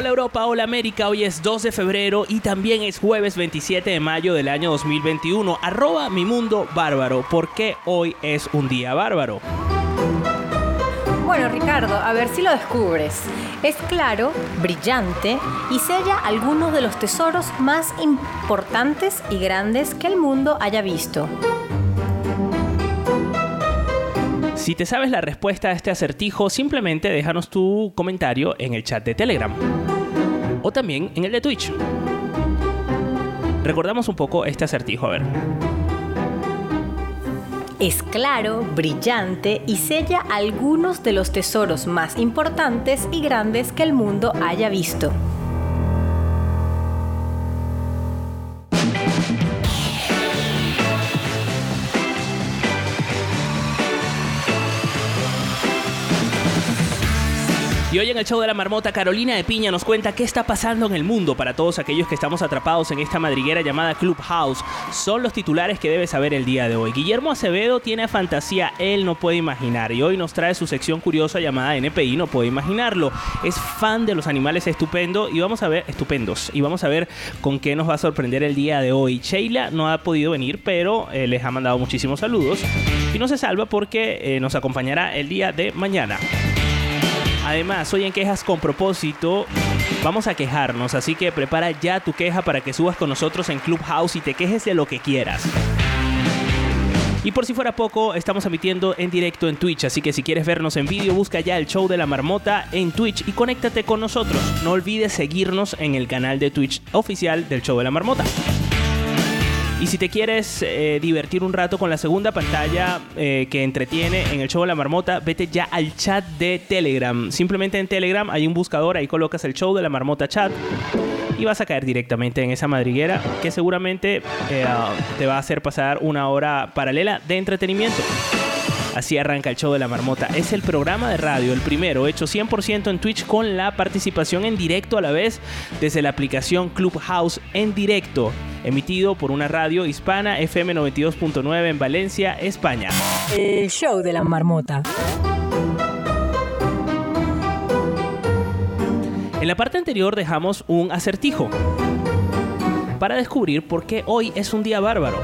Hola Europa, hola América, hoy es 2 de febrero y también es jueves 27 de mayo del año 2021. Arroba mi mundo bárbaro, porque hoy es un día bárbaro. Bueno, Ricardo, a ver si lo descubres. Es claro, brillante y sella algunos de los tesoros más importantes y grandes que el mundo haya visto. Si te sabes la respuesta a este acertijo, simplemente déjanos tu comentario en el chat de Telegram o también en el de Twitch. Recordamos un poco este acertijo, a ver. Es claro, brillante y sella algunos de los tesoros más importantes y grandes que el mundo haya visto. Y hoy en el show de la marmota, Carolina de Piña nos cuenta qué está pasando en el mundo para todos aquellos que estamos atrapados en esta madriguera llamada Clubhouse. Son los titulares que debes saber el día de hoy. Guillermo Acevedo tiene fantasía, él no puede imaginar. Y hoy nos trae su sección curiosa llamada NPI, no puede imaginarlo. Es fan de los animales estupendo y vamos a ver, estupendos. Y vamos a ver con qué nos va a sorprender el día de hoy. Sheila no ha podido venir, pero eh, les ha mandado muchísimos saludos. Y no se salva porque eh, nos acompañará el día de mañana. Además, hoy en Quejas con propósito vamos a quejarnos, así que prepara ya tu queja para que subas con nosotros en Clubhouse y te quejes de lo que quieras. Y por si fuera poco, estamos emitiendo en directo en Twitch, así que si quieres vernos en vídeo, busca ya el show de la marmota en Twitch y conéctate con nosotros. No olvides seguirnos en el canal de Twitch oficial del show de la marmota. Y si te quieres eh, divertir un rato con la segunda pantalla eh, que entretiene en el show de la marmota, vete ya al chat de Telegram. Simplemente en Telegram hay un buscador, ahí colocas el show de la marmota chat y vas a caer directamente en esa madriguera que seguramente eh, te va a hacer pasar una hora paralela de entretenimiento. Así arranca el show de la marmota. Es el programa de radio, el primero, hecho 100% en Twitch con la participación en directo a la vez desde la aplicación Clubhouse en directo emitido por una radio hispana FM 92.9 en Valencia, España. El show de la marmota. En la parte anterior dejamos un acertijo para descubrir por qué hoy es un día bárbaro.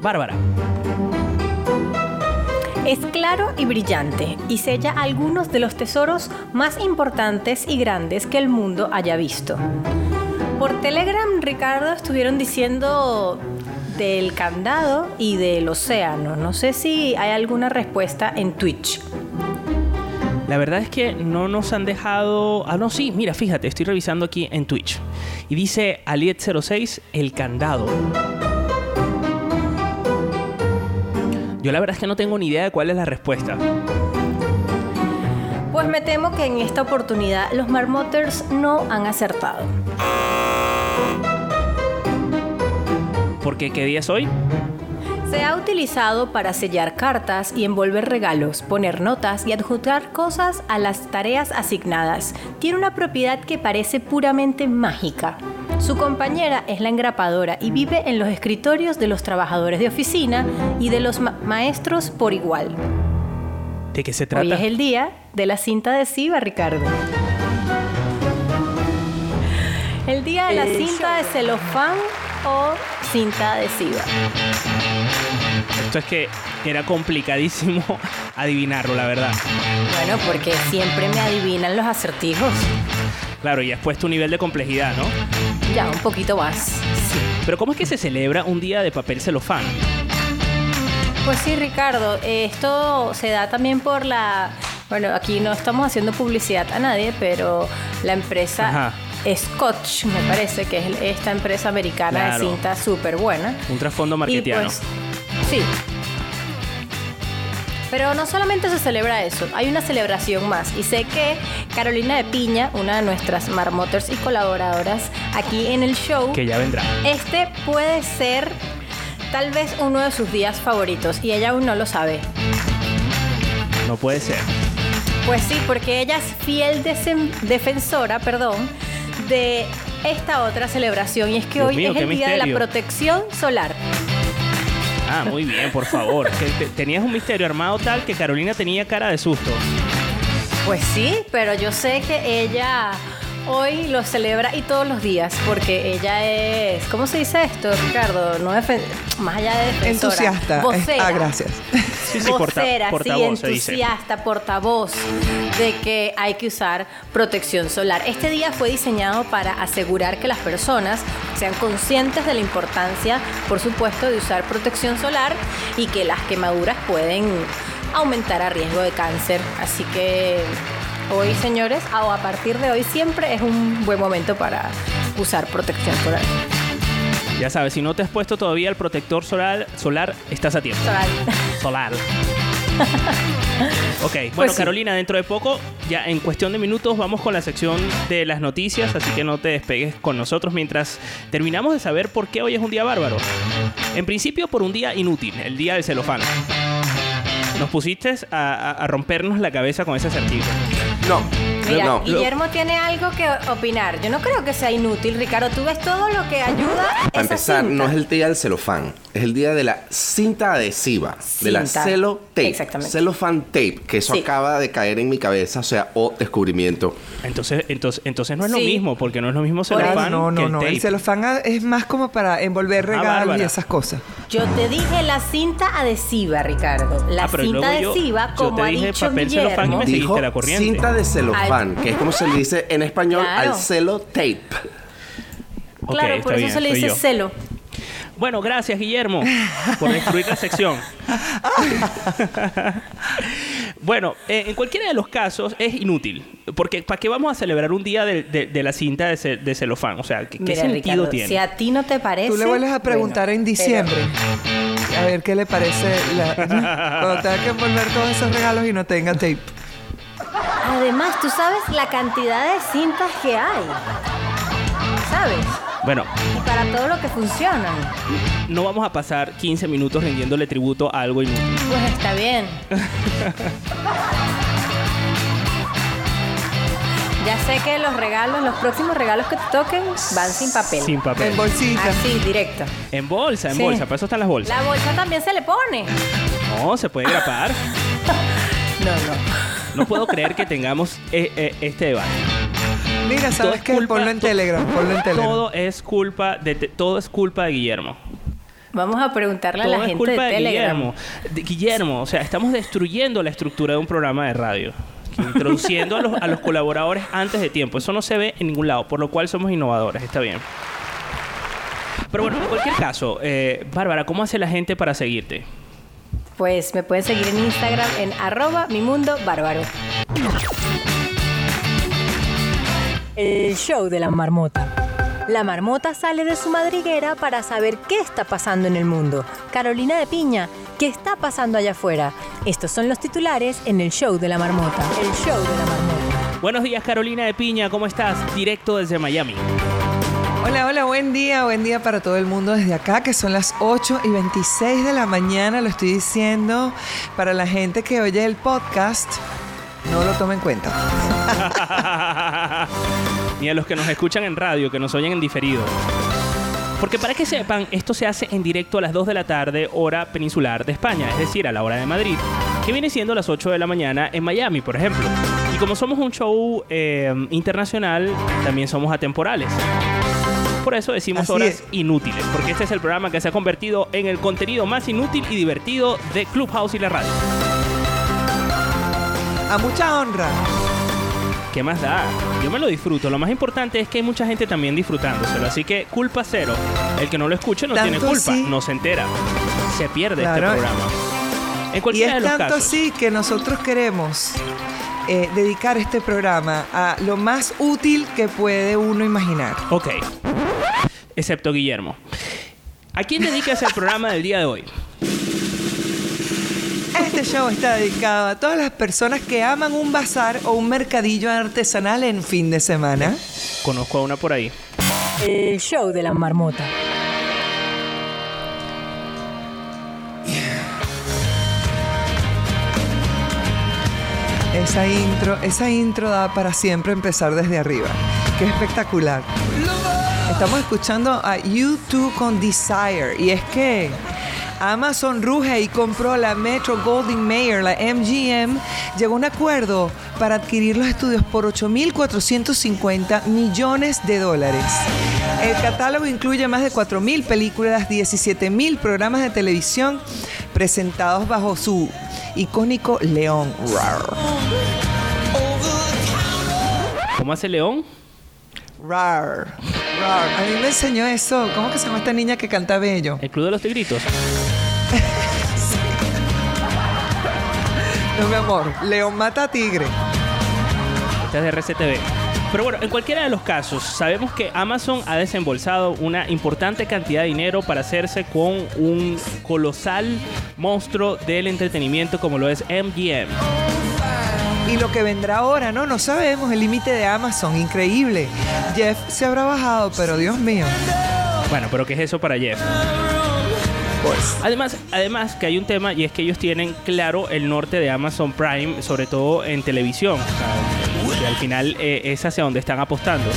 Bárbara. Es claro y brillante y sella algunos de los tesoros más importantes y grandes que el mundo haya visto. Por Telegram, Ricardo, estuvieron diciendo del candado y del océano. No sé si hay alguna respuesta en Twitch. La verdad es que no nos han dejado. Ah, no, sí, mira, fíjate, estoy revisando aquí en Twitch. Y dice Aliet06, el candado. Yo la verdad es que no tengo ni idea de cuál es la respuesta. Pues me temo que en esta oportunidad los marmoters no han acertado. ¿Por qué? ¿Qué día es hoy? Se ha utilizado para sellar cartas y envolver regalos, poner notas y adjuntar cosas a las tareas asignadas. Tiene una propiedad que parece puramente mágica. Su compañera es la engrapadora y vive en los escritorios de los trabajadores de oficina y de los ma- maestros por igual. ¿De qué se Hoy trata? es el día de la cinta adhesiva, Ricardo. El día de la El cinta de celofán o cinta adhesiva. Esto es que era complicadísimo adivinarlo, la verdad. Bueno, porque siempre me adivinan los acertijos. Claro, y has puesto un nivel de complejidad, ¿no? Ya, un poquito más. Sí. Pero ¿cómo es que se celebra un día de papel celofán? Pues sí, Ricardo, esto se da también por la... Bueno, aquí no estamos haciendo publicidad a nadie, pero la empresa Ajá. Scotch, me parece que es esta empresa americana Claro. de cinta súper buena. Un trasfondo Y marketiano. pues, sí. Pero no solamente se celebra eso, hay una celebración más. Y sé que Carolina de Piña, una de nuestras marmoters y colaboradoras aquí en el show, Que ya vendrá. este puede ser tal vez uno de sus días favoritos y ella aún no lo sabe. No puede ser. Pues sí, porque ella es fiel defensora, perdón, de esta otra celebración y es que Dios hoy mío, es el día de la protección solar. Ah, muy bien, por favor. Que tenías un misterio armado tal que Carolina tenía cara de susto. Pues sí, pero yo sé que ella hoy lo celebra y todos los días, porque ella es, ¿cómo se dice esto, Ricardo? No más allá de defensora, Entusiasta. vocera. Ah, gracias. Sí, sí, porta- vocera, portavoz sí, se dice. entusiasta, portavoz de que hay que usar protección solar. Este día fue diseñado para asegurar que las personas sean conscientes de la importancia, por supuesto, de usar protección solar y que las quemaduras pueden aumentar a riesgo de cáncer. Así que hoy, señores, o a partir de hoy siempre es un buen momento para usar protección solar. Ya sabes, si no te has puesto todavía el protector solar, solar estás a tiempo. Solar. Solar. Ok, bueno sí. Carolina, dentro de poco, ya en cuestión de minutos, vamos con la sección de las noticias, así que no te despegues con nosotros mientras terminamos de saber por qué hoy es un día bárbaro. En principio, por un día inútil, el día del celofán. Nos pusiste a, a- a rompernos la cabeza con ese acertijo. No, Mira, no. Guillermo tiene algo que opinar. Yo no creo que sea inútil, Ricardo. Tú ves todo lo que ayuda Para empezar, cinta. no es el día del celofán, es el día de la cinta adhesiva, de la Cinta. celo tape, Exactamente. celofán tape, que eso Sí. acaba de caer en mi cabeza, o sea, o descubrimiento. Entonces, entonces, entonces no es lo mismo, porque no es lo mismo celofán no, que no, el no. tape. El celofán es más como para envolver regalos y esas cosas. Yo te dije la cinta adhesiva, Ricardo. La Ah, cinta yo- adhesiva, yo como te ha dije dicho papel celofán y Guillermo. me seguiste la corriente. cinta de celofán, Al- que es como se le dice en español Claro. al celo tape. Claro, por eso bien, se le dice yo. celo. Bueno, gracias Guillermo por destruir la sección. bueno, eh, en cualquiera de los casos es inútil. Porque ¿para qué vamos a celebrar un día de, de- de la cinta de, ce- de celofán? O sea, ¿qué, sentido Ricardo, tiene? si a ti no te parece... Tú le vuelves a preguntar bueno, en diciembre. A ver qué le parece la- cuando tenga que envolver todos esos regalos y no tenga tape. Además, tú sabes la cantidad de cintas que hay. ¿Sabes? Bueno, Y para todo lo que funcionan. no vamos a pasar 15 minutos rindiéndole tributo a algo inútil. Pues está bien. ya sé que los regalos, los próximos regalos que te toquen van sin papel. Sin papel. En bolsita. Así, directo. En bolsa, en Sí. bolsa. Para eso están las bolsas. La bolsa también se le pone. No, se puede grapar. No, no. No puedo creer que tengamos eh, eh, este debate. Mira, ¿sabes es qué? culpa- Ponlo en Telegram. Ponlo en Telegram. Todo es culpa de te- todo es culpa de Guillermo. Vamos a preguntarle a la es gente culpa de de, Telegram. Guillermo. De- Guillermo, o sea, estamos destruyendo la estructura de un programa de radio. Introduciendo a los, a los colaboradores antes de tiempo. Eso no se ve en ningún lado, por lo cual somos innovadores. Está bien. Pero bueno, en cualquier caso, eh, Bárbara, ¿cómo hace la gente para seguirte? Pues me pueden seguir en Instagram en arroba mi mundo bárbaro. El show de la marmota. La marmota sale de su madriguera para saber qué está pasando en el mundo. Carolina de Piña, ¿qué está pasando allá afuera? Estos son los titulares en el show de la marmota. El show de la marmota. Buenos días, Carolina de Piña, ¿cómo estás? Directo desde Miami. Hola, hola, buen día, buen día para todo el mundo desde acá, que son las 8 y 26 de la mañana, lo estoy diciendo para la gente que oye el podcast, no lo tome en cuenta. Ni a los que nos escuchan en radio, que nos oyen en diferido. Porque para que sepan, esto se hace en directo a las 2 de la tarde, hora peninsular de España, es decir, a la hora de Madrid, que viene siendo las 8 de la mañana en Miami, por ejemplo. Y como somos un show eh, internacional, también somos atemporales. Por eso decimos Así horas es. inútiles, porque este es el programa que se ha convertido en el contenido más inútil y divertido de Clubhouse y la radio. A mucha honra. ¿Qué más da? Yo me lo disfruto. Lo más importante es que hay mucha gente también disfrutándoselo. Así que culpa cero. El que no lo escuche no Tanto tiene culpa, no se entera. Se pierde Claro. este programa. En Y cualquiera de es los tanto casos. así que nosotros queremos eh, dedicar este programa a lo más útil que puede uno imaginar. Ok. Excepto Guillermo. ¿A quién dedicas el programa del día de hoy? Este show está dedicado a todas las personas que aman un bazar o un mercadillo artesanal en fin de semana. Conozco a una por ahí. El show de la marmota. Esa intro, esa intro da para siempre empezar desde arriba. Qué espectacular. Estamos escuchando a U2 con Desire. Y es que Amazon ruge y compró la Metro Goldwyn Mayer, la MGM, llegó a un acuerdo para adquirir los estudios por 8.450 millones de dólares. El catálogo incluye más de 4.000 películas, 17.000 programas de televisión presentados bajo su icónico león. Rar. ¿Cómo hace León? Rar. Rar. A mí me enseñó eso. ¿Cómo que se llama esta niña que canta bello? El Club de los Tigritos. No, mi amor. León mata a tigre. Esta es de RCTV. Pero bueno, en cualquiera de los casos, sabemos que Amazon ha desembolsado una importante cantidad de dinero para hacerse con un colosal monstruo del entretenimiento como lo es MGM. Y lo que vendrá ahora, ¿no? No sabemos el límite de Amazon. Increíble. Jeff se habrá bajado, pero Dios mío. Bueno, pero ¿qué es eso para Jeff? Pues. Además, además que hay un tema y es que ellos tienen claro el norte de Amazon Prime, sobre todo en televisión. O sea, que al final eh, es hacia donde están apostando.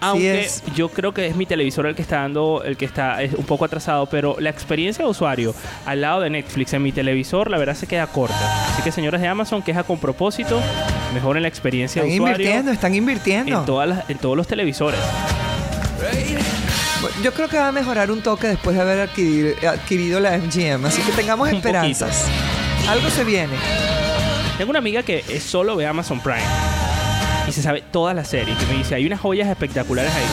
Aunque yo creo que es mi televisor el que está dando, el que está es un poco atrasado, pero la experiencia de usuario al lado de Netflix en mi televisor, la verdad se queda corta. Así que señores de Amazon, queja con propósito, mejoren la experiencia Están de usuario invirtiendo, están invirtiendo. en, todas las- en todos los televisores. Yo creo que va a mejorar un toque después de haber adquirido, adquirido la MGM. Así que tengamos Un esperanzas. Algo se viene. Tengo una amiga que es solo ve Amazon Prime y se sabe todas las series. Que me dice, hay unas joyas espectaculares ahí.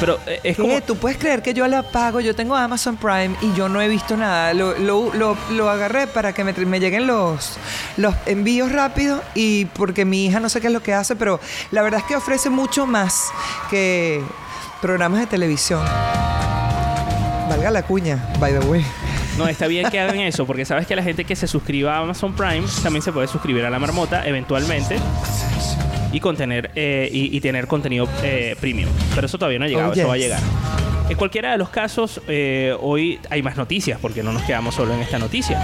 Pero eh, es como... ¿Tú puedes creer que yo la pago? Yo tengo Amazon Prime y yo no he visto nada. Lo, lo- lo- lo agarré para que me, lleguen los, los envíos rápidos y porque mi hija no sé qué es lo que hace, pero la verdad es que ofrece mucho más que programas de televisión. Valga la cuña, by the way. No, está bien que hagan eso, porque sabes que la gente que se suscriba a Amazon Prime también se puede suscribir a la marmota eventualmente y contener eh, y, y tener contenido eh, premium. Pero eso todavía no ha llegado, Oh, eso va a llegar. En cualquiera de los casos, eh, hoy hay más noticias, porque no nos quedamos solo en esta noticia.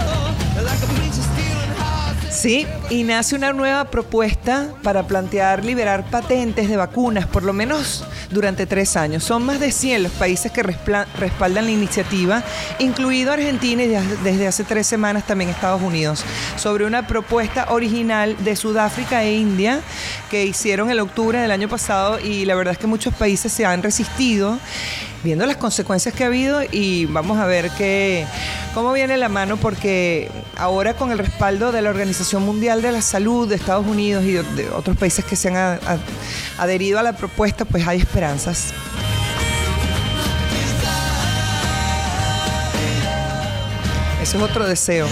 Sí, y nace una nueva propuesta para plantear liberar patentes de vacunas, por lo menos durante tres años. Son más de 100 los países que respaldan la iniciativa, incluido Argentina y de- desde hace tres semanas también Estados Unidos, sobre una propuesta original de Sudáfrica e India que hicieron en octubre del año pasado y la verdad es que muchos países se han resistido viendo las consecuencias que ha habido y vamos a ver qué, cómo viene la mano porque ahora con el respaldo de la Organización Mundial de la Salud de Estados Unidos y de, otros países que se han adherido a la propuesta, pues hay esperanzas. Ese es otro deseo.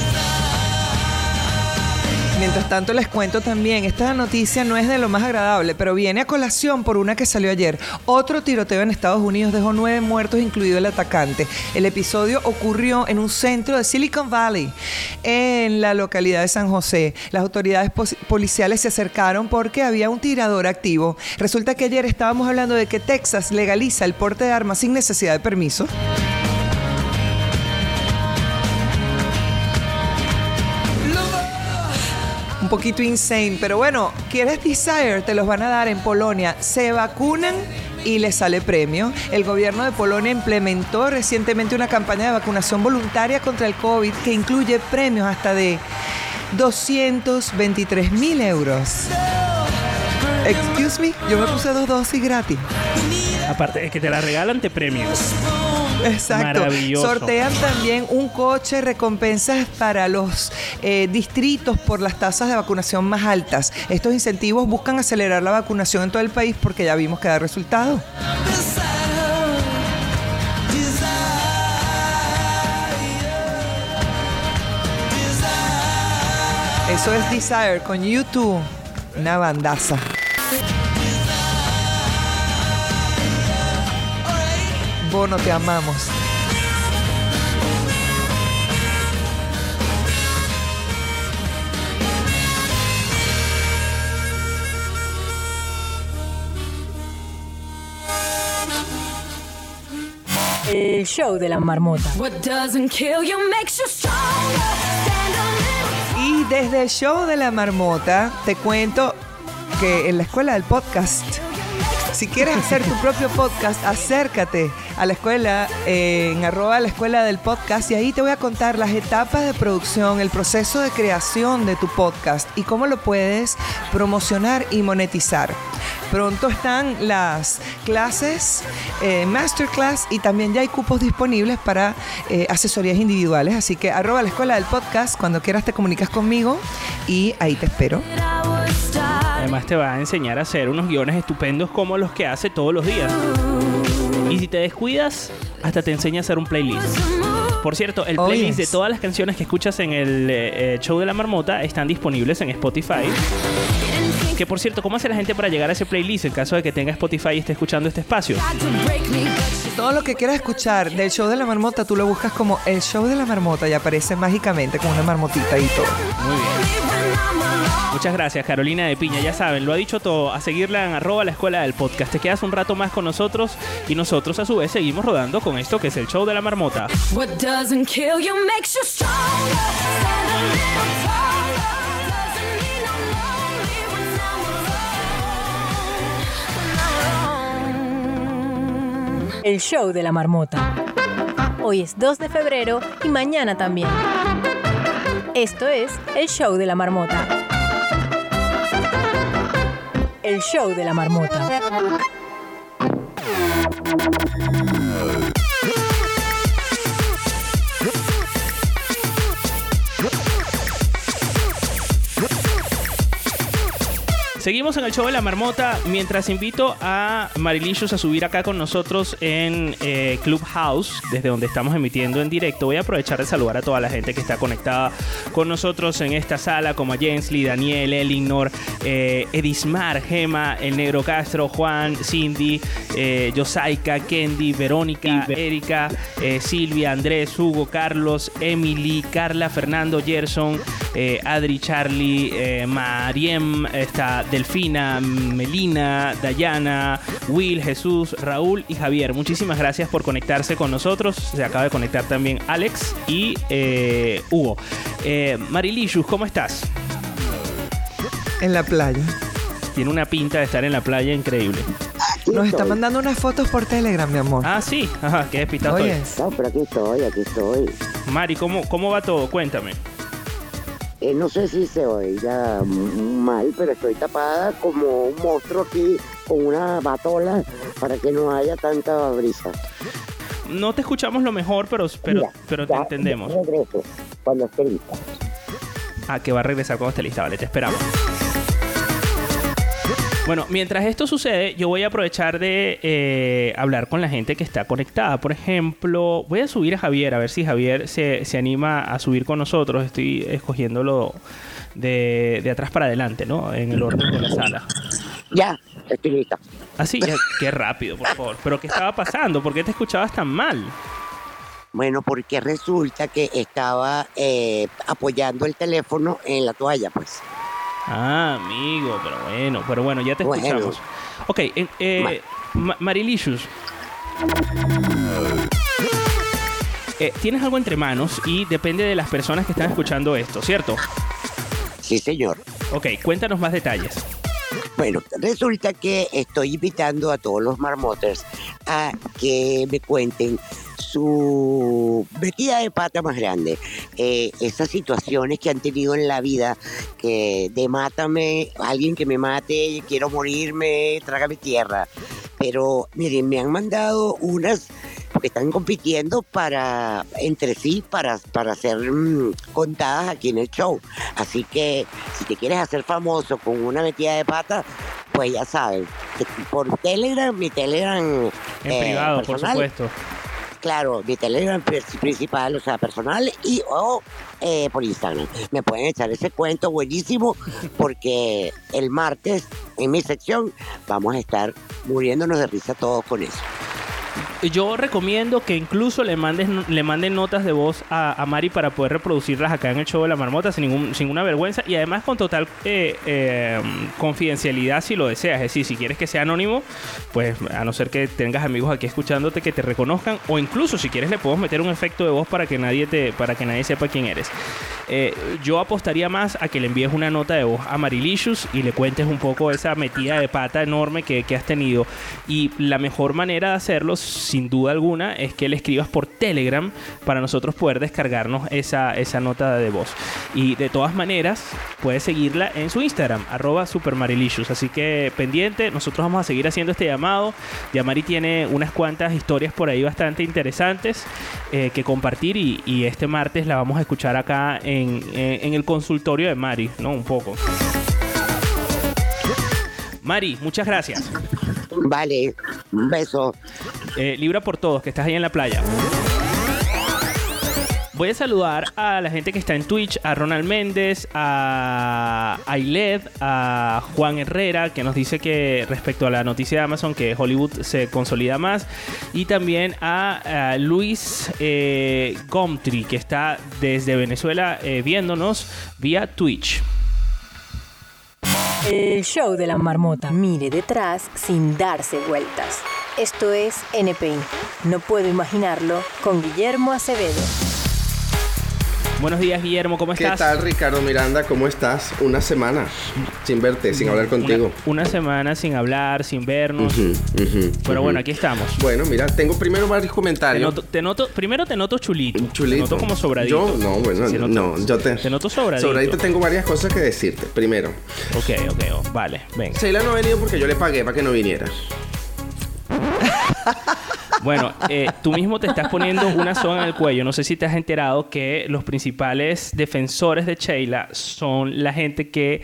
Mientras tanto les cuento también, esta noticia no es de lo más agradable, pero viene a colación por una que salió ayer. Otro tiroteo en Estados Unidos dejó nueve muertos, incluido el atacante. El episodio ocurrió en un centro de Silicon Valley, en la localidad de San José. Las autoridades policiales se acercaron porque había un tirador activo. Resulta que ayer estábamos hablando de que Texas legaliza el porte de armas sin necesidad de permiso. Poquito insane, pero bueno, ¿quieres Desire? Te los van a dar en Polonia. Se vacunan y les sale premio. El gobierno de Polonia implementó recientemente una campaña de vacunación voluntaria contra el COVID que incluye premios hasta de 223 mil euros. Excuse me, yo me puse dos dosis gratis. Aparte, es que te la regalan, te premian. Exacto. Maravilloso. Sortean también un coche, recompensas para los eh, distritos por las tasas de vacunación más altas. Estos incentivos buscan acelerar la vacunación en todo el país porque ya vimos que da resultado. Eso es Desire con YouTube, una bandaza. Bono, te amamos. El show de la marmota. What doesn't kill you makes you stronger. Stand a little Y desde el show de la marmota te cuento que en la escuela del podcast, si quieres hacer tu propio podcast, acércate a la escuela eh, en arroba la escuela del podcast y ahí te voy a contar las etapas de producción, el proceso de creación de tu podcast y cómo lo puedes promocionar y monetizar. Pronto están las clases, eh, masterclass y también ya hay cupos disponibles para eh, asesorías individuales. Así que arroba la escuela del podcast, cuando quieras te comunicas conmigo y ahí te espero. Además te va a enseñar a hacer unos guiones estupendos como los que hace todos los días. Y si te descuidas, hasta te enseña a hacer un playlist. Por cierto, el Oh, playlist yes. de todas las canciones que escuchas en el eh, eh, show de la marmota están disponibles en Spotify. Que por cierto, ¿cómo hace la gente para llegar a ese playlist en caso de que tenga Spotify y esté escuchando este espacio? Todo lo que quieras escuchar del show de la marmota, tú lo buscas como el show de la marmota y aparece mágicamente con una marmotita y todo. Muy bien. Muchas gracias, Carolina de Piña. Ya saben, lo ha dicho todo. A seguirla en arroba la escuela del podcast. Te quedas un rato más con nosotros y nosotros a su vez seguimos rodando con esto que es el show de la marmota. What El show de la marmota. Hoy es 2 de febrero y mañana también. Esto es el show de la marmota. El show de la marmota. Seguimos en el show de la marmota mientras invito a Marilicious a subir acá con nosotros en eh, Clubhouse, desde donde estamos emitiendo en directo. Voy a aprovechar de saludar a toda la gente que está conectada con nosotros en esta sala, como a Jensly, Daniel, Elinor, eh, Edismar, Gema, El Negro Castro, Juan, Cindy, eh, Yosaika, Kendi, Verónica, Erika, eh, Silvia, Andrés, Hugo, Carlos, Emily, Carla, Fernando, Gerson, Adri, Charlie, Mariem, está Delfina, Melina, Dayana, Will, Jesús, Raúl y Javier. Muchísimas gracias por conectarse con nosotros. Se acaba de conectar también Alex y eh, Hugo. Eh, Marilicious, ¿cómo estás? En la playa. Tiene una pinta de estar en la playa increíble. Nos está mandando unas fotos por Telegram, mi amor. Ah, sí. Ajá, qué despistado Oye, estoy. No, pero aquí estoy, aquí estoy. Mari, ¿cómo, ¿cómo va todo? Cuéntame. Eh, no sé si se oiga mal, pero estoy tapada como un monstruo aquí con una batola para que no haya tanta brisa. No te escuchamos lo mejor, pero, pero, Mira, pero te ya entendemos. Regreso cuando esté lista. Ah, que va a regresar cuando esté lista. Vale, te esperamos. Bueno, mientras esto sucede, yo voy a aprovechar de eh, hablar con la gente que está conectada. Por ejemplo, voy a subir a Javier, a ver si Javier se, se anima a subir con nosotros. Estoy escogiéndolo de, de atrás para adelante, ¿no? En el orden de la sala. Ya, estoy lista. Así, ya, qué rápido, por favor. Pero ¿qué estaba pasando? ¿Por qué te escuchabas tan mal? Bueno, porque resulta que estaba eh, apoyando el teléfono en la toalla, pues. Ah, amigo, pero bueno, pero bueno, ya te Bueno. escuchamos. Ok, eh, eh, Ma- Marilicious. Eh, tienes algo entre manos y depende de las personas que están escuchando esto, ¿cierto? Sí, señor. Ok, cuéntanos más detalles. Bueno, resulta que estoy invitando a todos los marmoters a que me cuenten su metida de pata más grande. Eh, esas situaciones que han tenido en la vida, que de mátame, alguien que me mate, quiero morirme, trágame tierra. pero miren, me han mandado unas que están compitiendo para entre sí para, para ser mm, contadas aquí en el show. Así que si te quieres hacer famoso con una metida de pata, pues ya sabes, por Telegram, mi Telegram En eh, privado, por supuesto. Claro, mi Telegram pri- principal, o sea, personal y o eh, por Instagram. Me pueden echar ese cuento buenísimo porque el martes en mi sección vamos a estar muriéndonos de risa todos con eso. Yo recomiendo que incluso le mandes le manden notas de voz a, a Mari para poder reproducirlas acá en el show de la marmota sin, ningún, sin ninguna vergüenza y además con total eh, eh, confidencialidad si lo deseas. Es decir, si quieres que sea anónimo, pues a no ser que tengas amigos aquí escuchándote que te reconozcan o incluso si quieres le podemos meter un efecto de voz para que nadie te para que nadie sepa quién eres. Eh, yo apostaría más a que le envíes una nota de voz a Marilicious y le cuentes un poco esa metida de pata enorme que, que has tenido. Y la mejor manera de hacerlo, sin duda alguna, es que le escribas por Telegram para nosotros poder descargarnos esa, esa nota de voz. Y de todas maneras, puedes seguirla en su Instagram, arroba supermarilicious. Así que pendiente, nosotros vamos a seguir haciendo este llamado. Ya Mari tiene unas cuantas historias por ahí bastante interesantes eh, que compartir y, este martes la vamos a escuchar acá en- en el consultorio de Mari, ¿no? Un poco. Mari, muchas gracias. Vale, un beso. Eh, Libra por todos, que estás ahí en la playa. Voy a saludar a la gente que está en Twitch, a Ronald Méndez, a Ailed, a Juan Herrera, que nos dice que respecto a la noticia de Amazon, que Hollywood se consolida más, y también a, a Luis eh, Gomtri, que está desde Venezuela eh, viéndonos vía Twitch. El show de la marmota. Mire detrás sin darse vueltas. Esto es NPI. No puedo imaginarlo con Guillermo Acevedo. Buenos días, Guillermo, ¿cómo ¿Qué estás? tal, Ricardo Miranda? ¿Cómo estás? Una semana sin verte, sin hablar contigo. Una, una semana sin hablar, sin vernos. Pero bueno, aquí estamos. Bueno, mira, tengo primero varios Te comentarios. noto, te noto- primero te noto chulito. Chulito. Te noto como sobradito. Yo, no, bueno, Sí, no, yo te... Te noto sobradito. Sobradito tengo varias cosas que decirte. Primero, Ok, ok, oh, vale, venga. Sheila no ha venido porque yo le pagué para que no viniera. Bueno, eh, tú mismo te estás poniendo una soga en el cuello. No sé si te has enterado que los principales defensores de Sheila son la gente que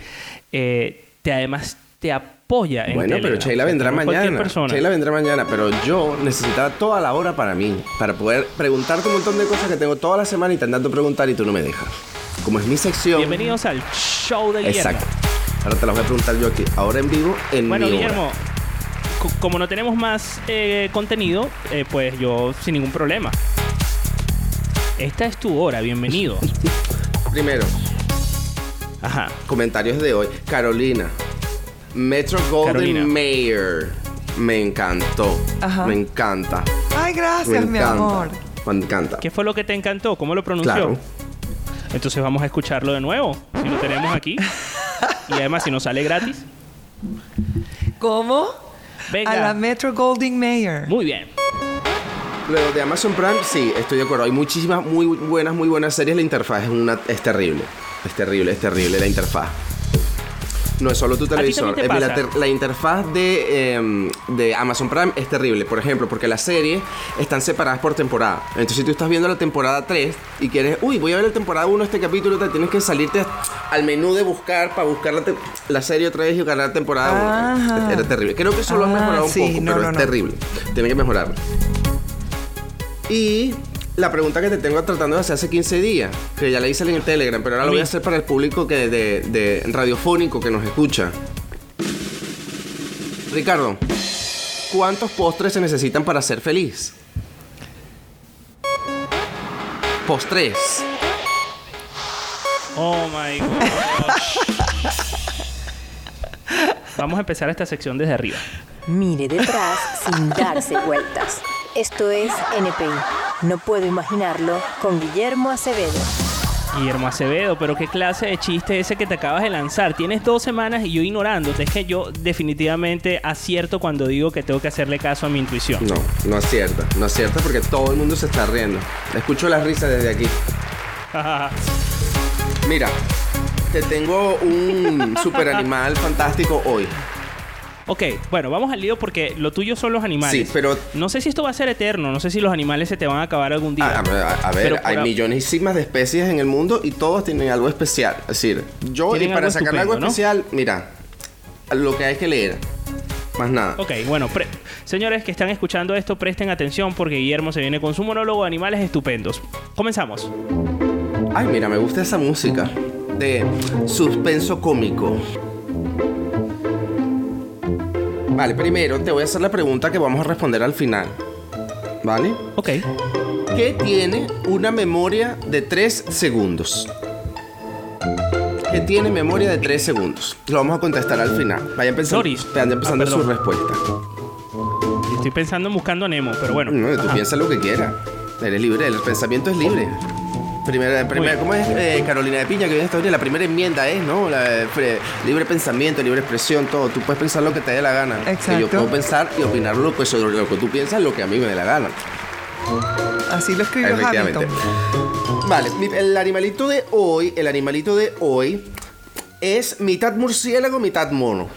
eh, te además te apoya en Bueno, pero. Sheila vendrá no mañana. persona. Sheila vendrá mañana, pero yo necesitaba toda la hora para mí, para poder preguntarte un montón de cosas que tengo toda la semana intentando preguntar y tú no me dejas. Como es mi sección. Bienvenidos al show de Guillermo. Exacto. Ahora te las voy a preguntar yo aquí, ahora en vivo, en Bueno, mi. Guillermo, como no tenemos más eh, contenido, eh, pues yo sin ningún problema. Esta es tu hora, bienvenido. Primero, Ajá. comentarios de hoy. Carolina, Metro Golden Carolina. Mayer. Me encantó. Ajá. Me encanta. Ay, Me gracias, mi encanta. amor. Me encanta. ¿Qué fue lo que te encantó? ¿Cómo lo pronunció? Claro. Entonces vamos a escucharlo de nuevo, si lo tenemos aquí. Y además, si nos sale gratis. ¿Cómo? Venga. A la Metro Golding Mayer. Muy bien. Luego de Amazon Prime, sí, estoy de acuerdo. Hay muchísimas muy buenas, muy buenas series. La interfaz es, una, es terrible. Es terrible, es terrible la interfaz. No es solo tu televisor. te la, la interfaz de, em, de Amazon Prime es terrible. Por ejemplo, porque las series están separadas por temporada. Entonces, si tú estás viendo la temporada 3 y quieres, uy, voy a ver la temporada 1, este capítulo, te tienes que salirte al menú de buscar para buscar la, la serie otra vez y buscar la temporada 1. Ajá. Era terrible. Creo que eso lo han Ah, mejorado un poco, no, pero no, es no. terrible. Tienen que mejorarlo. Y la pregunta que te tengo tratando de hacer hace 15 días, que ya la hice en el Telegram, pero ahora lo voy a hacer para el público que de, de radiofónico que nos escucha. Ricardo, ¿cuántos postres se necesitan para ser feliz? Postres. Oh my gosh. Vamos a empezar esta sección desde arriba. Mire detrás sin darse vueltas. Esto es NPI. No puedo imaginarlo con Guillermo Acevedo. Guillermo Acevedo, pero qué clase de chiste ese que te acabas de lanzar. Tienes dos semanas y yo ignorándote. Es que yo definitivamente acierto cuando digo que tengo que hacerle caso a mi intuición. No, no acierta. No acierta porque todo el mundo se está riendo. Escucho las risas desde aquí. Mira, te tengo un super animal fantástico hoy. Ok, bueno, vamos al lío porque lo tuyo son los animales. Sí, pero- No sé si esto va a ser eterno, no sé si los animales se te van a acabar algún día. Ah, A, a- a ver, Pero hay millones de especies en el mundo y todos tienen algo especial. Es decir, yo y para algo sacarle algo especial, mira, lo que hay que leer. Más nada. Ok, bueno, pre- señores que están escuchando esto, presten atención porque Guillermo se viene con su monólogo de animales estupendos. Comenzamos. Ay, mira, me gusta esa música de suspenso cómico. Vale, primero te voy a hacer la pregunta que vamos a responder al final. ¿Vale? Ok. ¿Qué tiene una memoria de 3 segundos? ¿Qué tiene memoria de 3 segundos? Lo vamos a contestar al final. Vayan pensando, Doris. vayan pensando Ah, su respuesta. Estoy pensando en buscando a Nemo, pero bueno. No, tú Ajá. piensa lo que quieras. Eres libre, el pensamiento es libre. Primera, primera. ¿Cómo es eh, Carolina de Piña que viene esta historia? La primera enmienda es, ¿no? La, eh, libre pensamiento, libre expresión, todo. Tú puedes pensar lo que te dé la gana. Exacto. Y yo puedo pensar y opinar lo que, sobre lo que tú piensas, lo que a mí me dé la gana. Así lo escribió Efectivamente. Hamilton. Vale, el animalito de hoy, el animalito de hoy es mitad murciélago, mitad mono.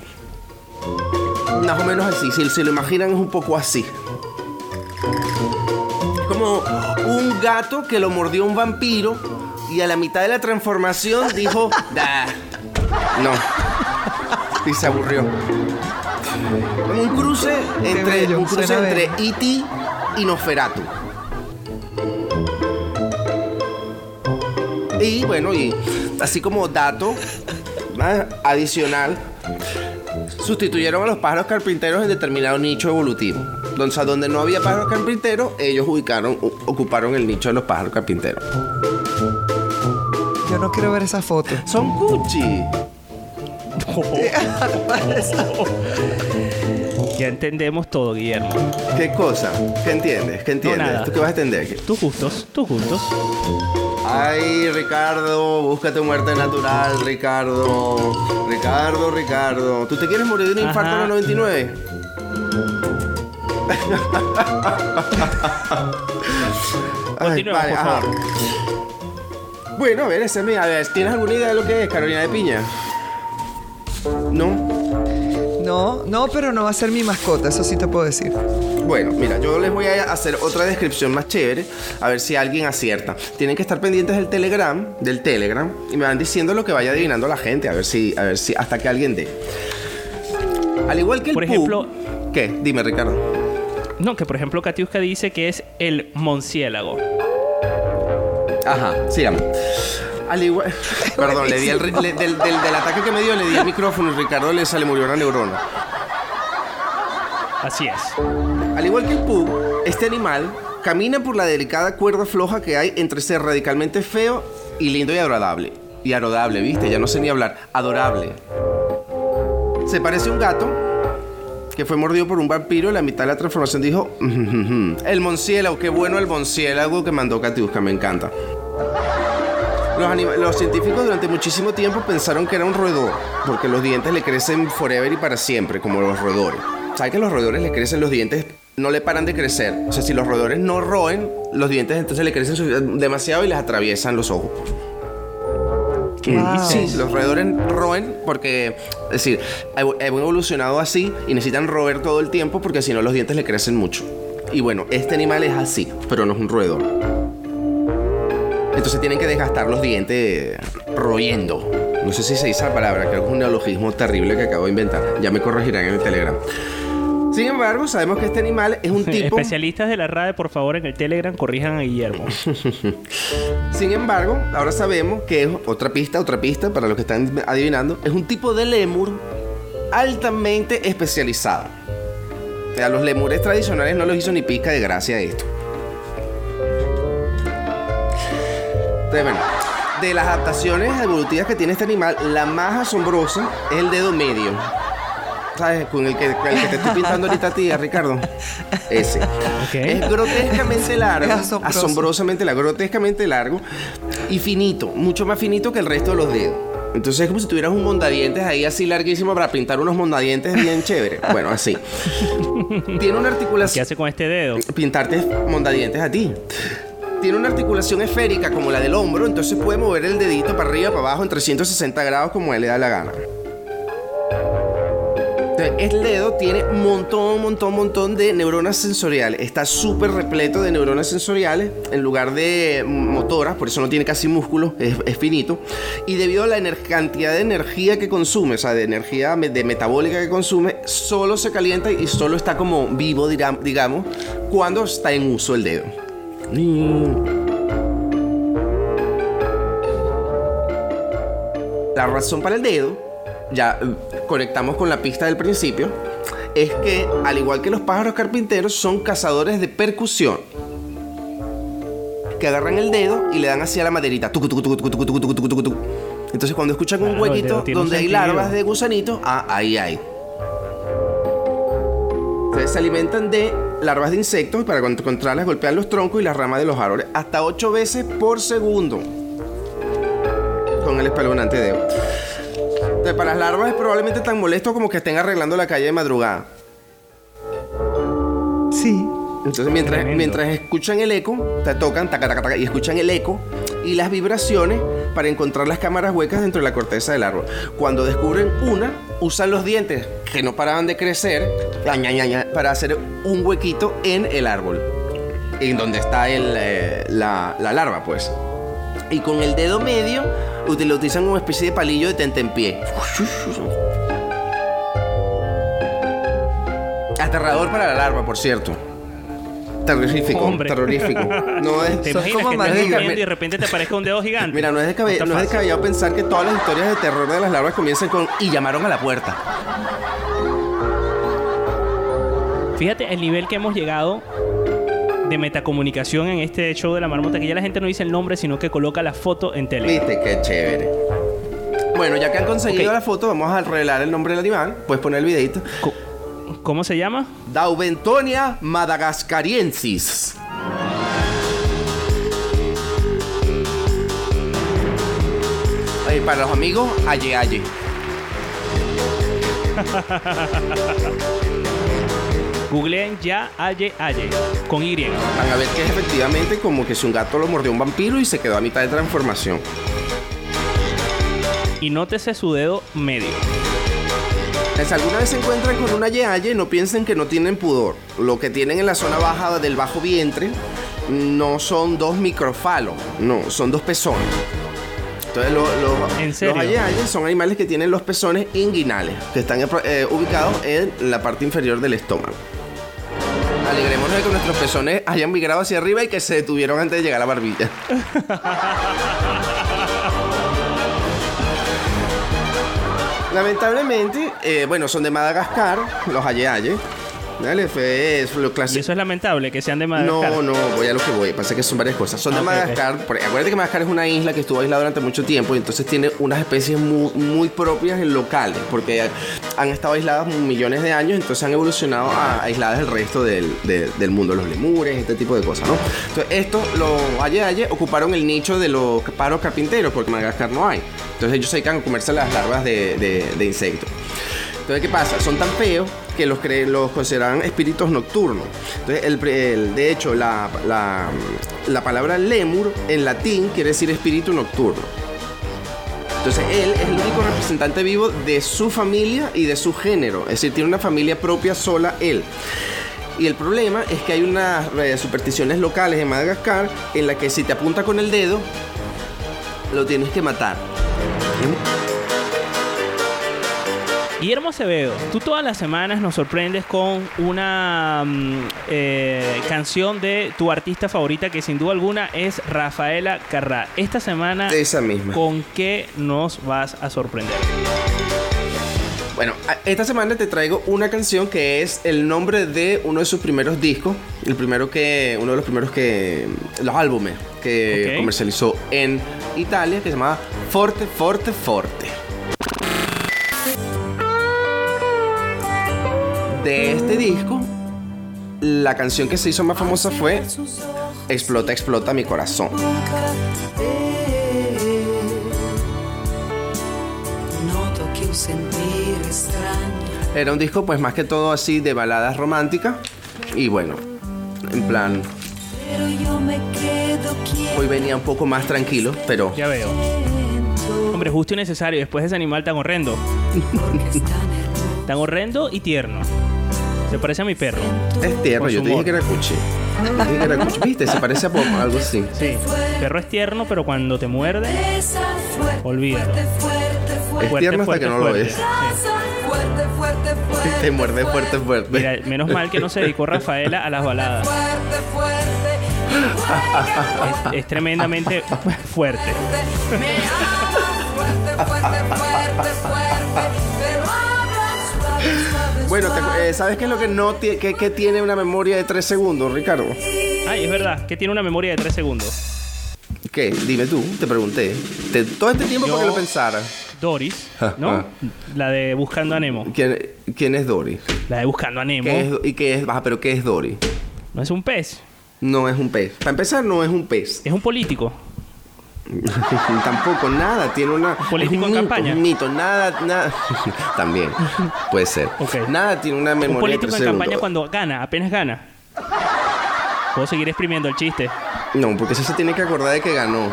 Más o menos así, si se lo imaginan es un poco así. Como un gato que lo mordió un vampiro y a la mitad de la transformación dijo, "Da, no. Y se aburrió. Un cruce entre, bello, un cruce entre. E.T. y Nosferatu. Y bueno, y así como dato adicional, sustituyeron a los pájaros carpinteros en determinado nicho evolutivo. O sea, donde no había pájaros carpinteros, ellos ubicaron, ocuparon el nicho de los pájaros carpinteros. Yo no quiero ver esa foto. Son Gucci. Ya entendemos todo, Guillermo. ¿Qué cosa? ¿Qué entiendes? ¿Qué entiendes? nada. ¿Tú qué vas a entender? Tus gustos, tus gustos. Ay, Ricardo, búscate muerte natural, Ricardo. Ricardo, Ricardo. ¿Tú te quieres morir de un infarto a los 99? Ay, Continuemos, por ajá. favor. Bueno, a ver, ese es mi- a ver, ¿tienes alguna idea de lo que es Carolina de Piña? ¿No? No, no, pero no va a ser mi mascota, eso sí te puedo decir. Bueno, mira, yo les voy a hacer otra descripción más chévere, a ver si alguien acierta. Tienen que estar pendientes del Telegram, del Telegram, y me van diciendo lo que vaya adivinando la gente, a ver si, a ver si, hasta que alguien dé. Al igual que el Por ejemplo- ¿Qué? Dime, Ricardo. No, que por ejemplo Katiuska dice que es el monciélago. Ajá, sigamos. Al igual. Perdón, le di el, ri- le- del, del- del ataque que me dio, le di el micrófono y Ricardo le, se le murió una neurona. Así es. Al igual que el pug, este animal camina por la delicada cuerda floja que hay entre ser radicalmente feo y lindo y agradable. Y agradable, ¿viste? Ya no sé ni hablar. Adorable. Se parece a un gato que fue mordido por un vampiro y la mitad de la transformación dijo... El monciélago, qué bueno el monciélago que mandó Katiuska, me encanta. Los, científicos durante muchísimo tiempo pensaron que era un roedor, porque los dientes le crecen forever y para siempre, como los roedores. ¿Sabes que los roedores le crecen los dientes? No le paran de crecer. O sea, si los roedores no roen, los dientes entonces le crecen demasiado y les atraviesan los ojos. ¿Qué Wow. dices? Sí, los roedores roen porque, es decir, han evolucionado así y necesitan roer todo el tiempo porque si no los dientes le crecen mucho. Y bueno, este animal es así, pero no es un roedor. Entonces tienen que desgastar los dientes royendo. No sé si se dice la palabra, creo que es un neologismo terrible que acabo de inventar. Ya me corregirán en el Telegram. Sin embargo, sabemos que este animal es un tipo... Especialistas de la RAE, por favor, en el Telegram corrijan a Guillermo. Sin embargo, ahora sabemos que es otra pista, otra pista para los que están adivinando, es un tipo de lemur altamente especializado. Sea, los lemures tradicionales no los hizo ni pica de gracia esto. Entonces, bueno, de las adaptaciones evolutivas que tiene este animal, la más asombrosa es el dedo medio. ¿Sabes? Con el que, el que te estoy pintando ahorita a ti, a Ricardo. Ese. Es grotescamente largo. Es asombroso. asombrosamente largo, grotescamente largo y finito, mucho más finito que el resto de los dedos. Entonces es como si tuvieras un mondadientes ahí así larguísimo para pintar unos mondadientes bien chévere. Bueno, así. Tiene una ¿Qué articulación. hace con este dedo? Pintarte mondadientes a ti. Tiene una articulación esférica como la del hombro, entonces puede mover el dedito para arriba, para abajo en 360 grados como él le da la gana. Entonces, el dedo tiene montón, montón, montón de neuronas sensoriales. Está súper repleto de neuronas sensoriales en lugar de motoras, por eso no tiene casi músculo, es, finito. Y debido a la cantidad de energía que consume, o sea, de energía de metabólica que consume, solo se calienta y solo está como vivo, digamos, cuando está en uso el dedo. La razón para el dedo, ya eh, conectamos con la pista del principio, es que al igual que los pájaros carpinteros son cazadores de percusión que agarran el dedo y le dan hacia la maderita. Entonces cuando escuchan un huequito donde hay larvas de gusanito, ah, ahí hay. Entonces se alimentan de larvas de insectos para encontrarlas golpean los troncos y las ramas de los árboles hasta 8 veces por segundo con el espeluznante dedo. Para las larvas es probablemente tan molesto como que estén arreglando la calle de madrugada. Sí. Entonces, mientras, mientras escuchan el eco, te tocan taca, taca, taca, y escuchan el eco y las vibraciones para encontrar las cámaras huecas dentro de la corteza del árbol. Cuando descubren una, usan los dientes que no paraban de crecer para hacer un huequito en el árbol, en donde está el, eh, la, la larva, pues. Y con el dedo medio lo utilizan como especie de palillo de tentempié. Aterrador para la larva, por cierto. Terrorífico, Hombre. terrorífico. No es, ¿Te Sos como que y de repente te aparezca un dedo gigante? Mira, no es, descabe- está no es descabellado pensar que todas las historias de terror de las larvas comienzan con y llamaron a la puerta. Fíjate el nivel que hemos llegado de metacomunicación en este show de la marmota, que ya la gente no dice el nombre, sino que coloca la foto en tele. Viste, qué chévere. Bueno, ya que han conseguido la foto, vamos a revelar el nombre del animal. Puedes poner el videito. Co- ¿Cómo se llama? Daubentonia madagascariensis. Oye, para los amigos, aye aye. Googleen ya Aye Aye con Y. Van a ver que es efectivamente como que si un gato lo mordió un vampiro y se quedó a mitad de transformación. Y nótese su dedo medio. Si alguna vez se encuentran con una yeaye, no piensen que no tienen pudor. Lo que tienen en la zona baja del bajo vientre no son dos microfalos, no, son dos pezones. Entonces, lo- lo- ¿En serio? los ayeayes son animales que tienen los pezones inguinales, que están eh, ubicados en la parte inferior del estómago. Alegrémonos de que nuestros pezones hayan migrado hacia arriba y que se detuvieron antes de llegar a la barbilla. Lamentablemente, eh, bueno, son de Madagascar, los ayeayes. Dale, fue es lo Y clásico. eso es lamentable, que sean de Madagascar. No, no, voy a lo que voy. Pasa que son varias cosas. Son de Ah, Madagascar. porque acuérdate que Madagascar es una isla que estuvo aislada durante mucho tiempo y entonces tiene unas especies muy, muy propias en locales, porque han estado aisladas millones de años, entonces han evolucionado a, aisladas del resto del, de- del mundo, los lemures, este tipo de cosas, ¿no? Entonces, estos, los aye aye, ocuparon el nicho de los pájaros carpinteros, porque en Madagascar no hay. Entonces, ellos se dedican a comerse las larvas de, de- de insectos. Entonces, ¿qué pasa? Son tan feos que los, cre- los consideran espíritus nocturnos. Entonces, el, de hecho, la, la- la palabra lemur en latín quiere decir espíritu nocturno. Entonces, él es el único representante vivo de su familia y de su género. Es decir, tiene una familia propia sola él. Y el problema es que hay unas eh, supersticiones locales en Madagascar en la que si te apunta con el dedo, lo tienes que matar. Guillermo Acevedo, tú todas las semanas nos sorprendes con una mm, eh, canción de tu artista favorita que sin duda alguna es Rafaela Carrá. Esta semana, Esa misma. ¿con qué nos vas a sorprender? Bueno, esta semana te traigo una canción que es el nombre de uno de sus primeros discos, el primero que, uno de los primeros que, los álbumes que Ok. comercializó en Italia, que se llamaba Forte, Forte, Forte. De este disco, la canción que se hizo más famosa fue Explota, explota mi corazón. Era un disco pues más que todo así de baladas románticas y bueno, en plan, hoy venía un poco más tranquilo, pero Ya veo. Hombre, justo y necesario después de ese animal tan horrendo. Tan horrendo y tierno. Se parece a mi perro. Es tierno, yo te dije que era cuchi. Te dije que era cuchi. ¿Viste? Se parece a Pomo, algo así. Sí. El perro es tierno, pero cuando te muerde, fuerte, olvídalo. fuerte, fuerte, fuerte. Es tierno hasta que no lo fuerte. ves. Sí. Fuerte, fuerte, fuerte. Te muerde fuerte, fuerte. Mira, menos mal que no se dedicó Rafaela a las baladas. Fuerte, fuerte. Es, es tremendamente fuerte. Me ama fuerte, fuerte, fuerte, fuerte. Bueno, te- eh, ¿sabes qué es lo que no ti- que, que tiene una memoria de 3 segundos, Ricardo? Ay, es verdad, que tiene una memoria de 3 segundos. ¿Qué? Dime tú, te pregunté. Te- todo este tiempo Yo- para que lo pensara. Doris, ¿no? La de Buscando a Nemo. ¿Quién, quién es Dory? La de Buscando a Nemo. ¿Qué es, ¿Y qué es? Baja, pero ¿qué es Dory? No es un pez, No es un pez. Para empezar, no es un pez. es un político. Tampoco, nada. Tiene una. político un en mito, campaña. Un mito, nada, nada. También. Puede ser. Ok. Nada tiene una memoria Un político en tres campaña cuando gana, apenas gana. Puedo seguir exprimiendo el chiste. No, porque eso se tiene que acordar de que ganó.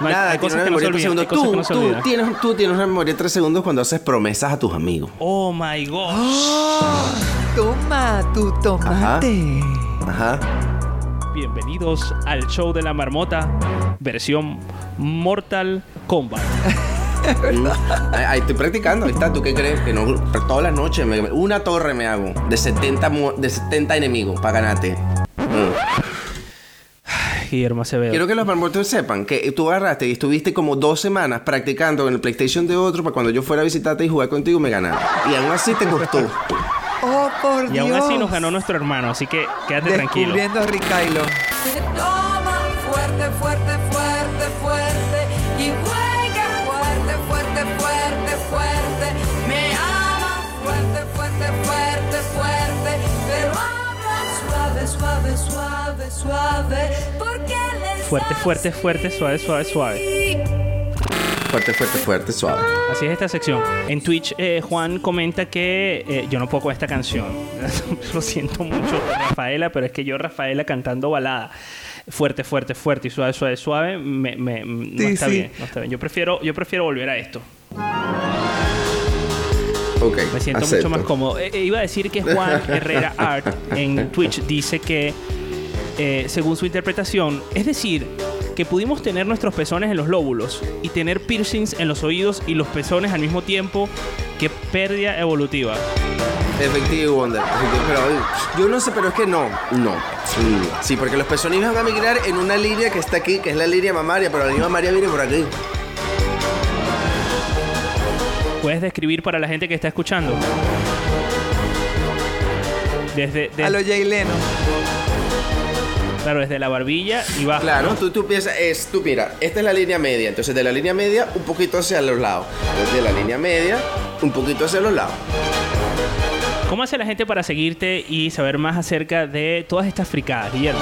No, Nada, hay tiene cosas una que no se memoria de tres segundos. que Tú, no se tú, olvidan. tienes, tú tienes una memoria de 3 segundos cuando haces promesas a tus amigos. Oh my god. Toma tu tomate. Ajá. Bienvenidos al show de la marmota, versión Mortal Kombat. Ahí, estoy practicando. Ahí está. ¿Tú qué crees? Que no. Todas las noches. me- una torre me hago. De 70, mu- de 70 enemigos para ganarte. Mm. Guillermo Acevedo. Quiero que los marmotos sepan que tú agarraste y estuviste como dos semanas practicando en el PlayStation de otro para cuando yo fuera a visitarte y jugar contigo me ganara. Y aún así te costó. Oh, por Y Dios. aún así nos ganó nuestro hermano, así que quédate tranquilo. Descubriendo a Ricailo. Toma fuerte, fuerte, fuerte, fuerte. Y juega fuerte, fuerte, fuerte, fuerte. Me ama fuerte, fuerte, fuerte, fuerte. Pero habla suave, suave, suave, suave. Porque le Fuerte, fuerte, fuerte, suave, suave, suave. Fuerte, fuerte, fuerte, suave. Así es esta sección. En Twitch, eh, Juan comenta que eh, yo no puedo con esta canción. Lo siento mucho, Rafaela, pero es que yo, Rafaela, cantando balada. Fuerte, fuerte, fuerte y suave, suave, suave, me, me- no está sí. bien, no está bien. Yo prefiero, yo prefiero volver a esto. Ok. Me siento acepto. mucho más cómodo. Eh, eh, iba a decir que Juan Herrera Art en Twitch dice que, eh, según su interpretación, es decir, que pudimos tener nuestros pezones en los lóbulos y tener piercings en los oídos y los pezones al mismo tiempo. Qué pérdida evolutiva. Efectivo, Wonder. Efectivo, pero eh, yo no sé, pero es que no. No. Mm, Sí, porque los pezones van a migrar en una línea que está aquí, que es la línea mamaria, pero la línea mamaria viene por aquí. ¿Puedes describir para la gente que está escuchando? Desde, de- A lo Jay Leno. Claro, desde la barbilla y bajo. Claro, ¿no? tú, tú piensas, es, tú mira, esta es la línea media, entonces de la línea media un poquito hacia los lados, desde la línea media un poquito hacia los lados. ¿Cómo hace la gente para seguirte y saber más acerca de todas estas fricadas, Guillermo?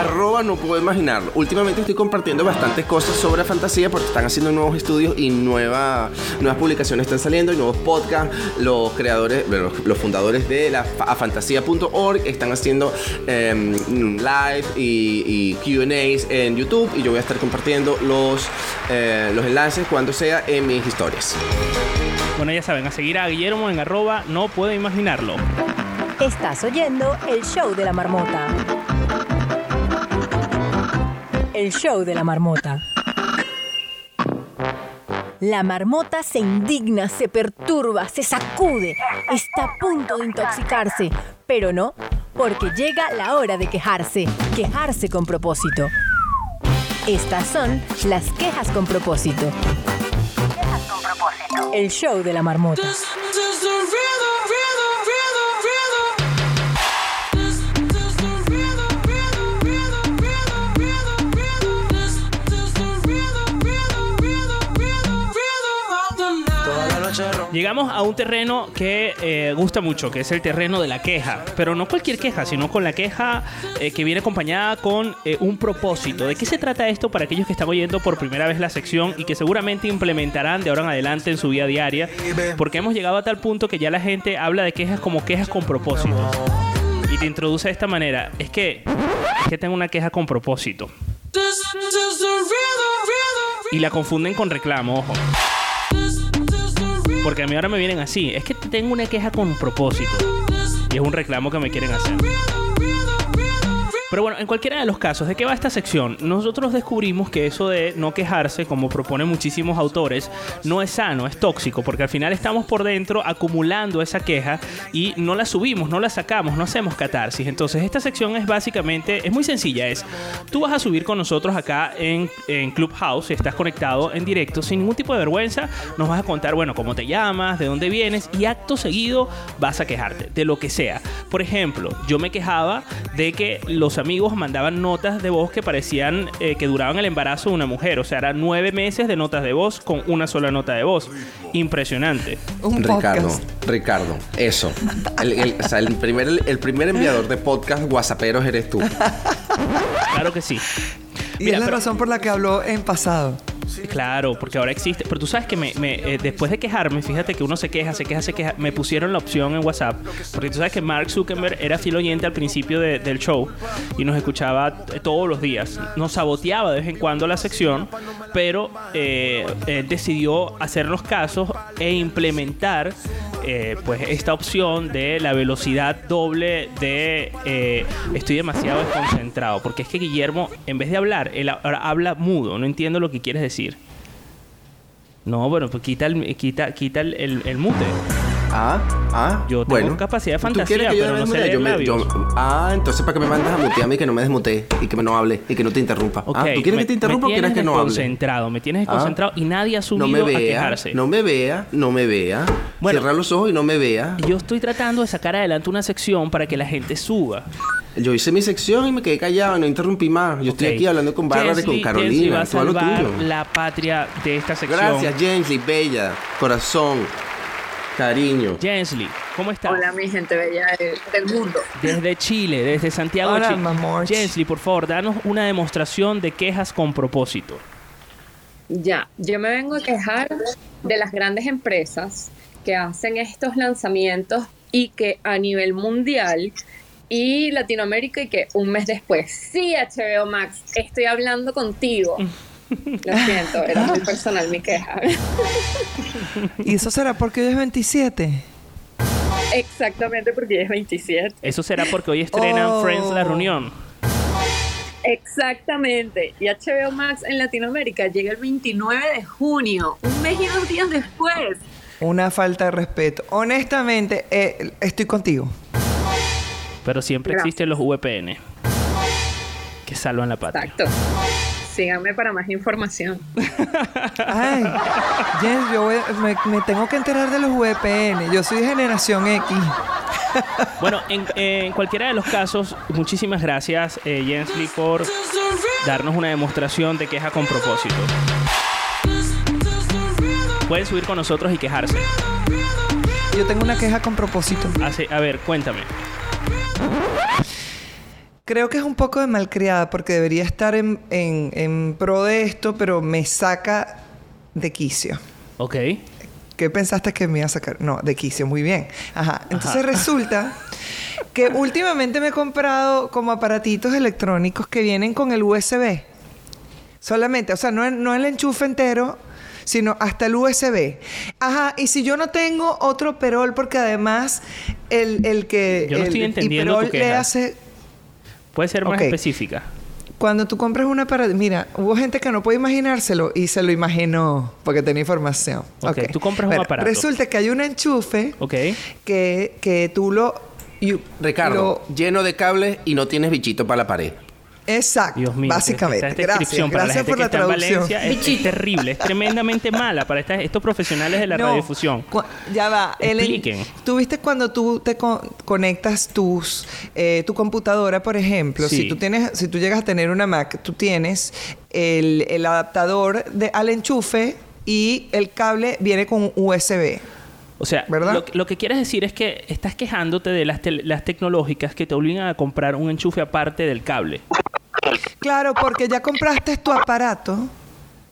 Arroba no puedo imaginarlo. Últimamente estoy compartiendo bastantes cosas sobre fantasía porque están haciendo nuevos estudios y nueva- nuevas publicaciones están saliendo y nuevos podcasts. Los creadores, los, los fundadores de la fa- afantasía.org están haciendo em, live y, y QAs en YouTube y yo voy a estar compartiendo los, eh, los enlaces cuando sea en mis historias. Bueno, ya saben, a seguir a Guillermo en arroba no puedo imaginarlo. Estás oyendo el show de la marmota. El show de la marmota. La marmota se indigna, se perturba, se sacude, está a punto de intoxicarse, pero no, porque llega la hora de quejarse, quejarse con propósito. Estas son las quejas con propósito. El show de la marmota. Llegamos a un terreno que eh, gusta mucho, que es el terreno de la queja. Pero no cualquier queja, sino con la queja eh, que viene acompañada con eh, un propósito. ¿De qué se trata esto para aquellos que están oyendo por primera vez la sección y que seguramente implementarán de ahora en adelante en su vida diaria? Porque hemos llegado a tal punto que ya la gente habla de quejas como quejas con propósitos. Y te introduce de esta manera. Es que, es que tengo una queja con propósito. Y la confunden con reclamo, ojo. Porque a mí ahora me vienen así. Es que tengo una queja con propósito. Y es un reclamo que me quieren hacer. Pero bueno, en cualquiera de los casos, ¿de qué va esta sección? Nosotros descubrimos que eso de no quejarse, como proponen muchísimos autores, no es sano, es tóxico, porque al final estamos por dentro acumulando esa queja y no la subimos, no la sacamos, no hacemos catarsis. Entonces, esta sección es básicamente, es muy sencilla, es, tú vas a subir con nosotros acá en, en Clubhouse, estás conectado en directo, sin ningún tipo de vergüenza, nos vas a contar, bueno, cómo te llamas, de dónde vienes, y acto seguido vas a quejarte, de lo que sea. Por ejemplo, yo me quejaba de que los amigos mandaban notas de voz que parecían eh, que duraban el embarazo de una mujer. O sea, eran nueve meses de notas de voz con una sola nota de voz. Impresionante. Un Ricardo, podcast. Ricardo, eso. El, el- o sea, el primer, el primer enviador de podcast whatsapperos eres tú. Claro que sí. Y Mira, es la pero- razón por la que habló en pasado. Claro, porque ahora existe. Pero tú sabes que me, me, eh, después de quejarme, fíjate que uno se queja, se queja, se queja. Me pusieron la opción en WhatsApp. Porque tú sabes que Mark Zuckerberg era fiel oyente al principio de- del show y nos escuchaba eh, todos los días. Nos saboteaba de vez en cuando la sección, pero eh, él decidió hacernos casos e implementar eh, pues esta opción de la velocidad doble de eh, estoy demasiado desconcentrado. Porque es que Guillermo, en vez de hablar, él habla mudo. No entiendo lo que quieres decir. No, bueno, pues quita el, quita, quita el- el mute. Ah, ah. Yo tengo bueno. capacidad de ¿Tú fantasía, que yo pero no sé Yo me- yo- Ah, entonces para que me mandas a mutearme y que no me desmutee y que no hable y que no te interrumpa. Ah, ¿tú quieres me- que te interrumpa o me quieres tienes que no hable? me tienes Ah. desconcentrado y nadie ha subido No me a vea, quejarse. no me vea, no me vea. Bueno. Cierra los ojos y no me vea. Yo estoy tratando de sacar adelante una sección para que la gente suba. Yo hice mi sección y me quedé callado, no interrumpí más. Yo estoy aquí hablando con Bárbara y con Jensly va Carolina. a haz lo salvar tuyo. la patria de esta sección. Gracias, Jensley, bella, corazón, cariño. Jensly, ¿cómo estás? Hola, mi gente bella de- del mundo. Desde Chile, desde Santiago Hola, Chile. Jensly, por favor, danos una demostración de quejas con propósito. Ya, yo me vengo a quejar de las grandes empresas que hacen estos lanzamientos y que a nivel mundial y Latinoamérica y que un mes después, sí, HBO Max, estoy hablando contigo. Lo siento, era muy personal mi queja. ¿Y eso será porque hoy es 27? Exactamente porque es 27. Eso será porque hoy estrenan Oh. Friends La Reunión. Exactamente. Y HBO Max en Latinoamérica llega el 29 de junio, un mes y dos días después. Una falta de respeto. Honestamente, eh, estoy contigo. Pero siempre Gracias. existen los VPN que salvan la patria. Exacto. Síganme para más información. Ay, Jens, yo voy me, me tengo que enterar de los VPN. Yo soy de generación X. Bueno, en, en cualquiera de los casos, muchísimas gracias, eh, Jensly, por darnos una demostración de queja con propósito. Pueden subir con nosotros y quejarse. Yo tengo una queja con propósito. A ver, cuéntame. Creo que es un poco de malcriada porque debería estar en, en- en pro de esto, pero me saca de quicio. Ok. ¿Qué pensaste que me iba a sacar? No, de quicio, muy bien. Ajá. Entonces resulta que últimamente me he comprado como aparatitos electrónicos que vienen con el USB. Solamente, o sea, no, no el enchufe entero, sino hasta el USB. Ajá, y si yo no tengo otro perol, porque además el, el que... Yo no el estoy entendiendo hiperol tu le queja. hace... Puede ser más específica. Cuando tú compras una para... Mira, hubo gente que no puede imaginárselo y se lo imaginó porque tenía información. Ok, tú compras un aparato. Resulta que hay un enchufe Ok. que, que tú lo... you- Ricardo, lo- lleno de cables y no tienes bichito para la pared. Exacto, Dios mío. básicamente. esta Gracias, descripción para la gracias gente por que la está en. Valencia es, es terrible, es tremendamente mala para estas- estos profesionales de la No, radiodifusión. Ya va. Expliquen. Tú viste cuando tú te con- conectas tus, eh, tu computadora, por ejemplo. Sí. Si tú tienes, si tú llegas a tener una Mac, tú tienes el, el adaptador de, al enchufe y el cable viene con USB. O sea, ¿Verdad? Lo, lo que quieres decir es que estás quejándote de las, tel- las tecnológicas que te obligan a comprar un enchufe aparte del cable. Claro, porque ya compraste tu aparato.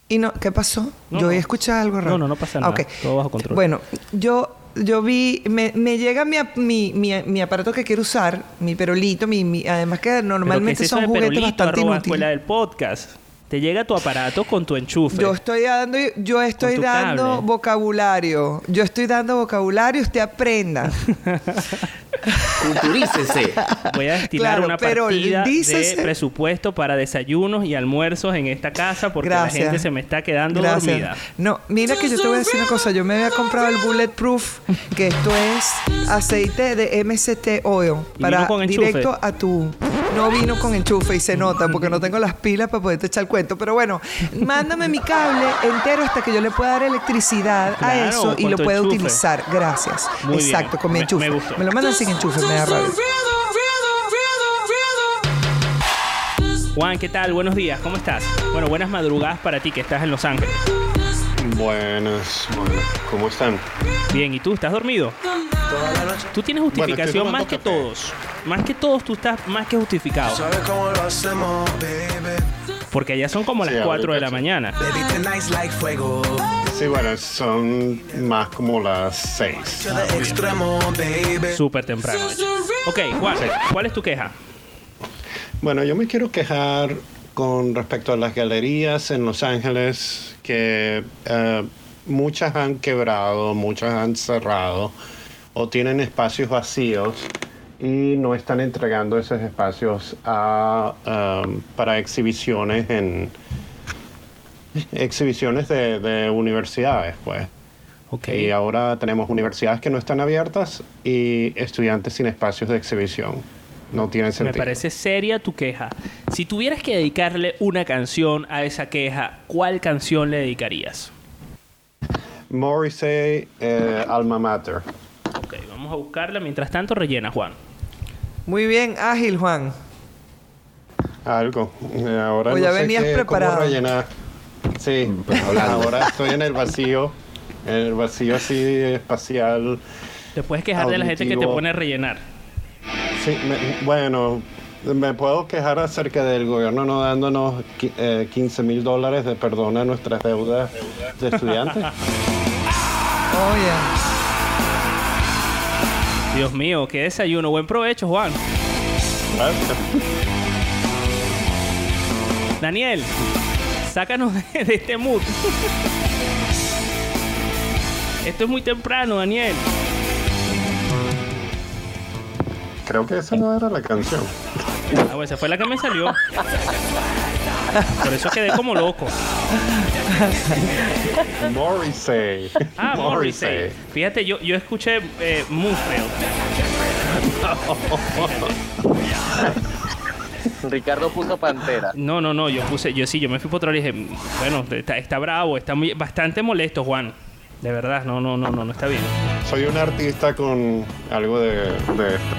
Y no, ¿qué pasó? No, yo escuchado algo raro. No, no, no pasa nada. Todo bajo control. Bueno, yo, yo vi, me, me llega mi, mi, mi, mi aparato que quiero usar, mi perolito, mi, mi- además que Pero ¿qué normalmente es eso son de juguetes perolito, bastante arroba inútiles. escuela del podcast? Te llega tu aparato con tu enchufe. Yo estoy dando, yo estoy dando cable. vocabulario. Yo estoy dando vocabulario, usted aprenda. Culturícese. Voy a destinar Claro, una pero partida dícese- de presupuesto para desayunos y almuerzos en esta casa porque la gente se me está quedando Gracias. dormida. No, mira que yo te voy a decir una cosa. Yo me había comprado el Bulletproof, que esto es aceite de MCT Oil ¿Y para vino con enchufe? directo a tu. No vino con enchufe y se nota porque no tengo las pilas para poderte echar el cuento. Pero bueno, mándame mi cable entero hasta que yo le pueda dar electricidad Claro, a eso y lo pueda enchufe. utilizar. Gracias. Muy bien. Exacto, con mi Me- enchufe. me gustó. lo mandan sin enchufe, me da rabia. Juan, ¿qué tal? Buenos días, ¿cómo estás? Bueno, buenas madrugadas para ti que estás en Los Ángeles. Buenas, ¿cómo están? Bien, ¿y tú? ¿Estás dormido? Tú tienes justificación más que café. todos. Más que todos, tú estás más que justificado. Porque allá son como las Sí, 4 de la mañana. Sí, bueno, son más como las seis. Súper temprano. Ok, Juan, ¿cuál es tu queja? Bueno, yo me quiero quejar con respecto a las galerías en Los Ángeles, que eh, muchas han quebrado, muchas han cerrado o tienen espacios vacíos y no están entregando esos espacios a, um, para exhibiciones en exhibiciones de, de universidades, pues. Ok. Y ahora tenemos universidades que no están abiertas y estudiantes sin espacios de exhibición. No tiene Me sentido. parece seria tu queja. Si tuvieras que dedicarle una canción a esa queja, ¿cuál canción le dedicarías? Morrissey, eh, Alma Mater. Ok, vamos a buscarla. Mientras tanto, rellena, Juan. Muy bien, ágil, Juan. Algo. Eh, Ahora Pues no ya sé venías qué- preparado. cómo rellenar. Sí, pues hablando. ahora estoy en el vacío. En el vacío así espacial. Te puedes quejar de la gente que te Auditivo. pone a rellenar. Sí, me- bueno, me puedo quejar acerca del gobierno no dándonos qui- eh, 15 mil dólares de perdón a nuestras deudas de estudiantes. Oye. Dios mío, qué desayuno. Buen provecho, Juan. Gracias. Daniel, sácanos de, de este mood. Esto es muy temprano, Daniel. Creo que esa no era la canción. Ah, bueno, esa fue la que me salió. Por eso quedé como loco. Morrissey. Ah, Morrissey. Fíjate, yo, yo escuché eh, Moonfield. Ricardo puso Pantera. No, no, no, yo puse, yo sí, yo me fui por otro lado y dije, bueno, está, está bravo, está muy, bastante molesto, Juan. De verdad, no, no, no, no, no está bien. Soy un artista con algo de, de esto.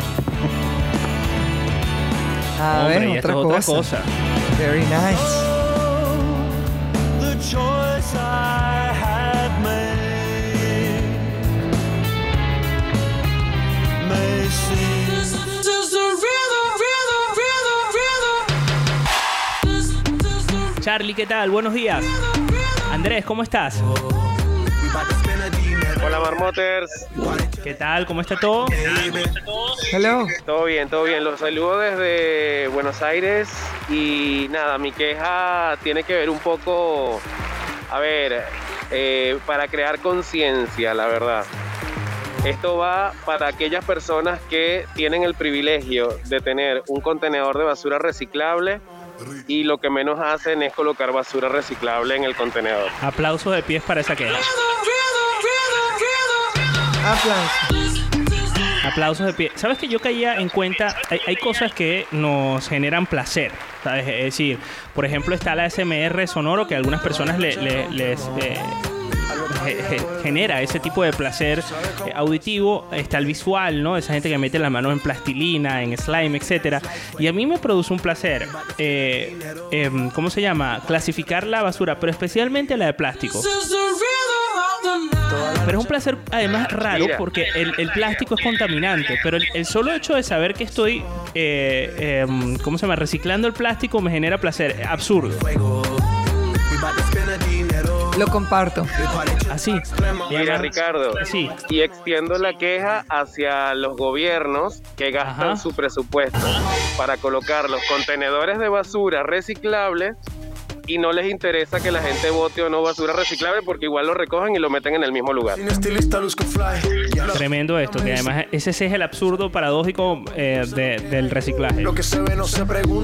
A Hombre, ver, esto otra es cosa. otra cosa. Very nice. Charlie, ¿qué tal? Buenos días. Andrés, ¿cómo estás? Hola Marmoters, ¿Qué tal? ¿Cómo está todo? Hello. todo bien, todo bien. Los saludo desde Buenos Aires y nada, mi queja tiene que ver un poco, a ver, eh, para crear conciencia, la verdad. Esto va para aquellas personas que tienen el privilegio de tener un contenedor de basura reciclable y lo que menos hacen es colocar basura reciclable en el contenedor. Aplausos de pies para esa queja. Aplausos. Aplausos de pie. ¿Sabes que yo caía en cuenta? Hay, hay cosas que nos generan placer. ¿sabes? Es decir, por ejemplo, está la SMR sonoro que a algunas personas le- le- les eh, ge- ge- genera ese tipo de placer eh, auditivo. Está el visual, ¿no? Esa gente que mete las manos en plastilina, en slime, etcétera. Y a mí me produce un placer. eh, em, ¿Cómo se llama? Clasificar la basura, pero especialmente la de plástico. Pero es un placer además raro Mira. porque el, el plástico es contaminante, pero el, el solo hecho de saber que estoy, eh, em, ¿cómo se llama? Reciclando el plástico me genera placer. Absurdo. Lo comparto. Así. Mira, Ricardo, Sí. y extiendo la queja hacia los gobiernos que gastan Ajá. su presupuesto para colocar los contenedores de basura reciclables y no les interesa que la gente bote o no basura reciclable porque igual lo recogen y lo meten en el mismo lugar. Tremendo esto, que además ese es el absurdo paradójico eh, de- del reciclaje.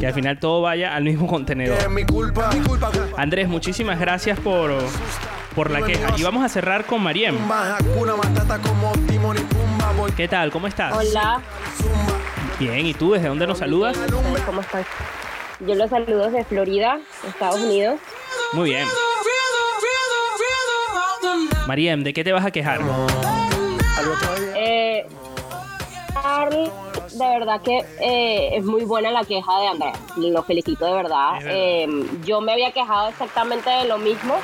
Que al final todo vaya al mismo contenedor. Andrés, muchísimas gracias por, por la queja. Y vamos a cerrar con Mariem. ¿Qué tal? ¿Cómo estás? Hola, Bien, ¿y tú desde dónde nos saludas? ¿cómo estás? Yo los saludo desde Florida, Estados Unidos. Muy bien. Mariem, ¿de qué te vas a quejar? Eh, de verdad que eh, es muy buena la queja de Andrés. Lo felicito de verdad. Eh, yo me había quejado exactamente de lo mismo.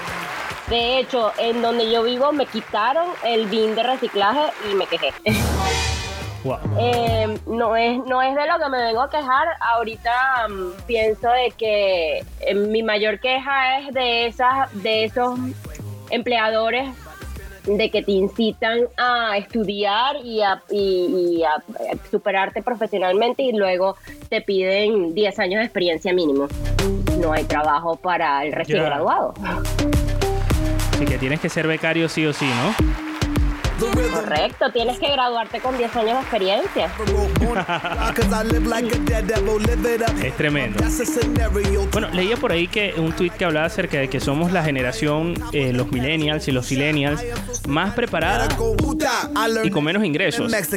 De hecho, en donde yo vivo me quitaron el bin de reciclaje y me quejé. Wow. Eh, no, es, no es de lo que me vengo a quejar. Ahorita mm, pienso de que eh, mi mayor queja es de, esas, de esos empleadores de que te incitan a estudiar y a, y- y a, superarte profesionalmente y luego te piden 10 años de experiencia mínimo. No hay trabajo para el recién graduado. Así que tienes que ser becario sí o sí, ¿no? Correcto, tienes que graduarte con 10 años de experiencia. Es tremendo. Bueno, leía por ahí que un tweet que hablaba acerca de que somos la generación, eh, los millennials y los silenials, más preparada y con menos ingresos. Es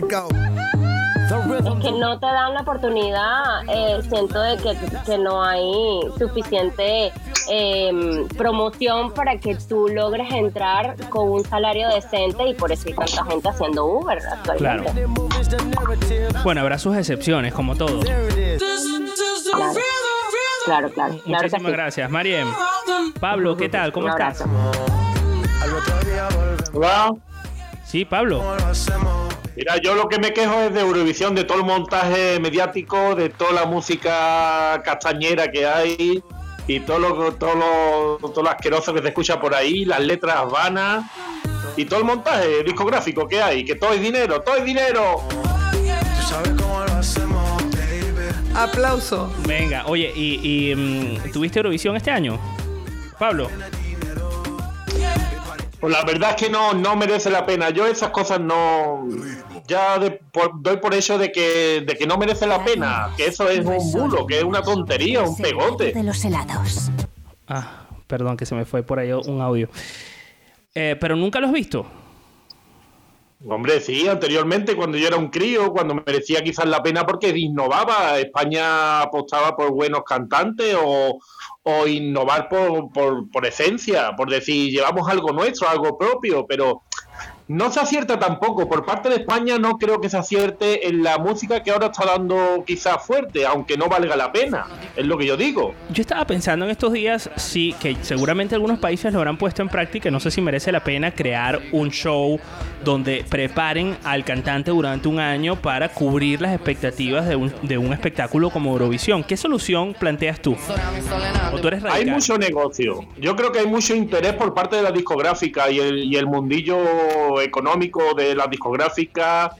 que no te dan la oportunidad, eh, siento de que, que no hay suficiente eh, promoción para que tú logres entrar con un salario decente y por eso hay tanta gente haciendo Uber actualmente. Bueno, habrá sus excepciones, como todo. Claro, claro, claro. claro que Muchísimas sí. gracias, Mariem. Pablo, ¿qué tal? ¿Cómo estás? Hola. Sí, Pablo. Mira, yo lo que me quejo es de Eurovisión, de todo el montaje mediático, de toda la música castañera que hay y todo lo, todo lo, todo lo asqueroso que se escucha por ahí, las letras vanas y todo el montaje discográfico que hay, que todo es dinero, todo es dinero. Aplauso. Venga, oye, ¿y, y, mm, tuviste Eurovisión este año? Pablo. Pues la verdad es que no, no merece la pena. Yo esas cosas no. Ya de- por- doy por hecho de que, de que no merece la pena. Que eso es un bulo, que es una tontería, un pegote. De los helados. Ah, perdón que se me fue por ahí un audio. Eh, pero nunca lo has visto. Hombre, sí, anteriormente, cuando yo era un crío, cuando merecía quizás la pena porque innovaba. España apostaba por buenos cantantes o, o innovar por, por, por esencia, por decir, llevamos algo nuestro, algo propio, pero no se acierta tampoco. Por parte de España no creo que se acierte en la música que ahora está dando quizás fuerte, aunque no valga la pena. Es lo que yo digo. Yo estaba pensando en estos días, sí, que seguramente algunos países lo habrán puesto en práctica. No sé si merece la pena crear un show donde preparen al cantante durante un año para cubrir las expectativas de un, de un espectáculo como Eurovisión. ¿Qué solución planteas tú? ¿O tú eres Hay mucho negocio. Yo creo que hay mucho interés por parte de la discográfica y el, y el mundillo económico de la discográfica,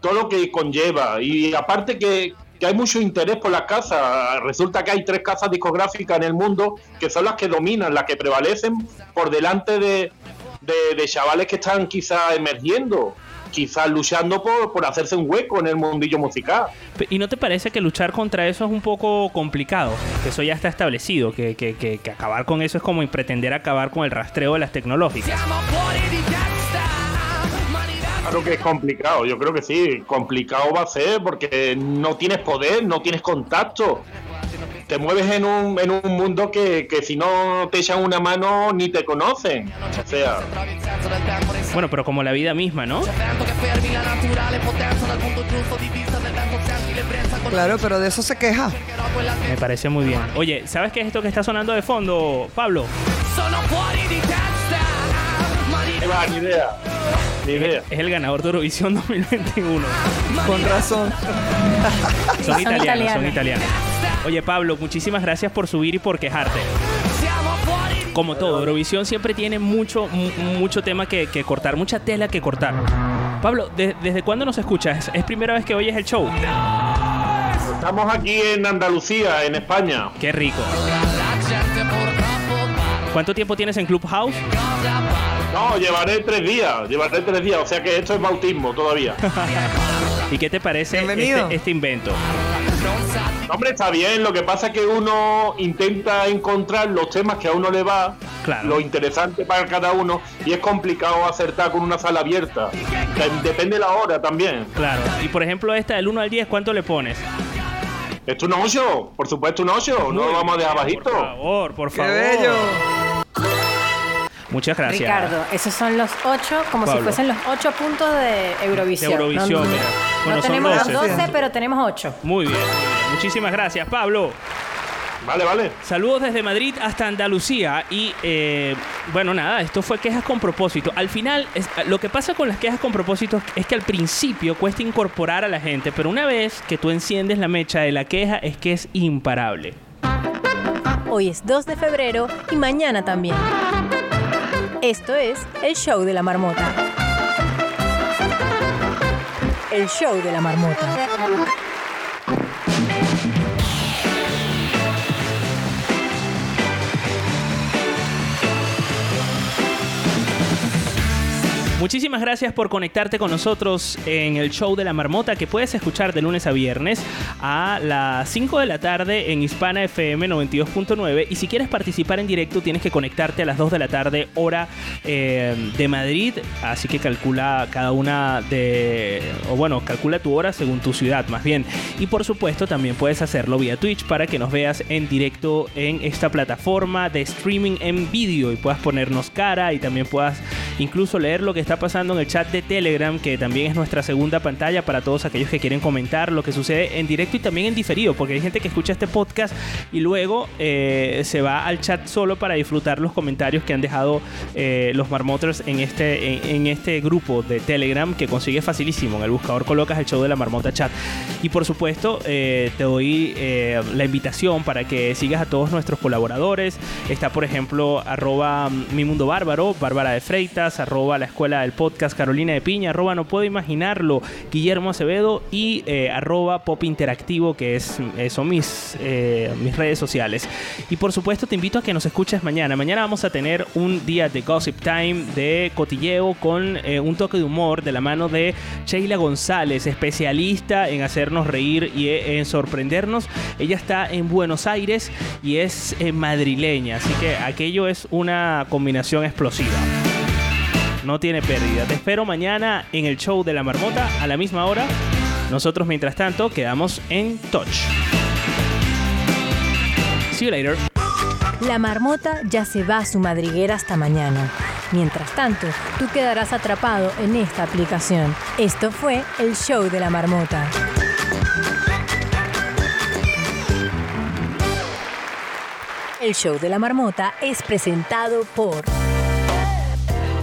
todo lo que conlleva. Y aparte que, que hay mucho interés por las casas. Resulta que hay tres casas discográficas en el mundo que son las que dominan, las que prevalecen por delante de, de- de chavales que están quizás emergiendo, quizás luchando por, por hacerse un hueco en el mundillo musical. ¿Y no te parece que luchar contra eso es un poco complicado? Que eso ya está establecido, que, que- que- que acabar con eso es como pretender acabar con el rastreo de las tecnológicas. Claro que es complicado, yo creo que sí, complicado va a ser porque no tienes poder, no tienes contacto. Te mueves en un, en un mundo que, que si no te echan una mano ni te conocen. O sea, Bueno, pero como la vida misma, ¿no? Claro, pero de eso se queja. Me parece muy bien. Oye, ¿sabes qué es esto que está sonando de fondo, Pablo? ¿qué Ni idea. Ni idea. Es el ganador de Eurovisión 2021. Con razón. Son italianos, son italianos. italianos. Oye, Pablo, muchísimas gracias por subir y por quejarte. Como todo, Eurovisión siempre tiene mucho, mu- mucho tema que, que cortar, mucha tela que cortar. Pablo, ¿de- ¿desde cuándo nos escuchas? ¿Es primera vez que oyes el show? Estamos aquí en Andalucía, en España. Qué rico. ¿Cuánto tiempo tienes en Clubhouse? No, llevaré tres días, llevaré tres días, o sea que esto es bautismo todavía. ¿Y qué te parece este, este invento? Hombre, está bien, lo que pasa es que uno intenta encontrar los temas que a uno le va, Claro. lo interesante para cada uno, y es complicado acertar con una sala abierta. De- Depende de la hora también. Claro. Y por ejemplo, esta del 1 al 10, ¿cuánto le pones? Esto es un 8, por supuesto un 8, no lo vamos a dejar bajito. Por favor, por ¡Qué favor. bello! Muchas gracias. Ricardo, esos son los ocho, como si fuesen los ocho puntos de Eurovisión. De Eurovisión, no, mira. no Bueno, son tenemos 12. los 12, pero tenemos ocho. Muy bien, muy bien. Muchísimas gracias, Pablo. Vale, vale. Saludos desde Madrid hasta Andalucía y eh, bueno nada, esto fue quejas con propósito. Al final, es- lo que pasa con las quejas con propósito es que al principio cuesta incorporar a la gente, pero una vez que tú enciendes la mecha de la queja es que es imparable. Hoy es 2 de febrero y mañana también. Esto es el show de la marmota. El show de la marmota. Muchísimas gracias por conectarte con nosotros en el show de la marmota que puedes escuchar de lunes a viernes a las 5 de la tarde en Hispana FM 92.9 y si quieres participar en directo tienes que conectarte a las 2 de la tarde hora eh, de Madrid, así que calcula cada una de, o bueno, calcula tu hora según tu ciudad más bien. Y por supuesto también puedes hacerlo vía Twitch para que nos veas en directo en esta plataforma de streaming en vídeo y puedas ponernos cara y también puedas incluso leer lo que está pasando en el chat de Telegram, que también es nuestra segunda pantalla para todos aquellos que quieren comentar lo que sucede en directo y también en diferido, porque hay gente que escucha este podcast y luego eh, se va al chat solo para disfrutar los comentarios que han dejado eh, los marmoters en este, en, este grupo de Telegram que consigue facilísimo. En el buscador colocas el show de la marmota chat. Y por supuesto, eh, te doy la invitación para que sigas a todos nuestros colaboradores. Está, por ejemplo, arroba mi mundo bárbaro, Bárbara de Freitas, arroba la escuela del podcast Carolina de Piña, arroba no puedo imaginarlo, Guillermo Acevedo y eh, arroba pop interactivo, que es, son mis, eh, mis redes sociales. Y por supuesto te invito a que nos escuches mañana. Mañana vamos a tener un día de Gossip Time, de cotilleo con eh, un toque de humor de la mano de Sheila González, especialista en hacernos reír y en sorprendernos. Ella está en Buenos Aires y es madrileña, así que aquello es una combinación explosiva. No tiene pérdida. Te espero mañana en el show de la marmota a la misma hora. Nosotros, mientras tanto, quedamos en touch. See you later. La marmota ya se va a su madriguera hasta mañana. Mientras tanto, tú quedarás atrapado en esta aplicación. Esto fue el show de la marmota. El show de la marmota es presentado por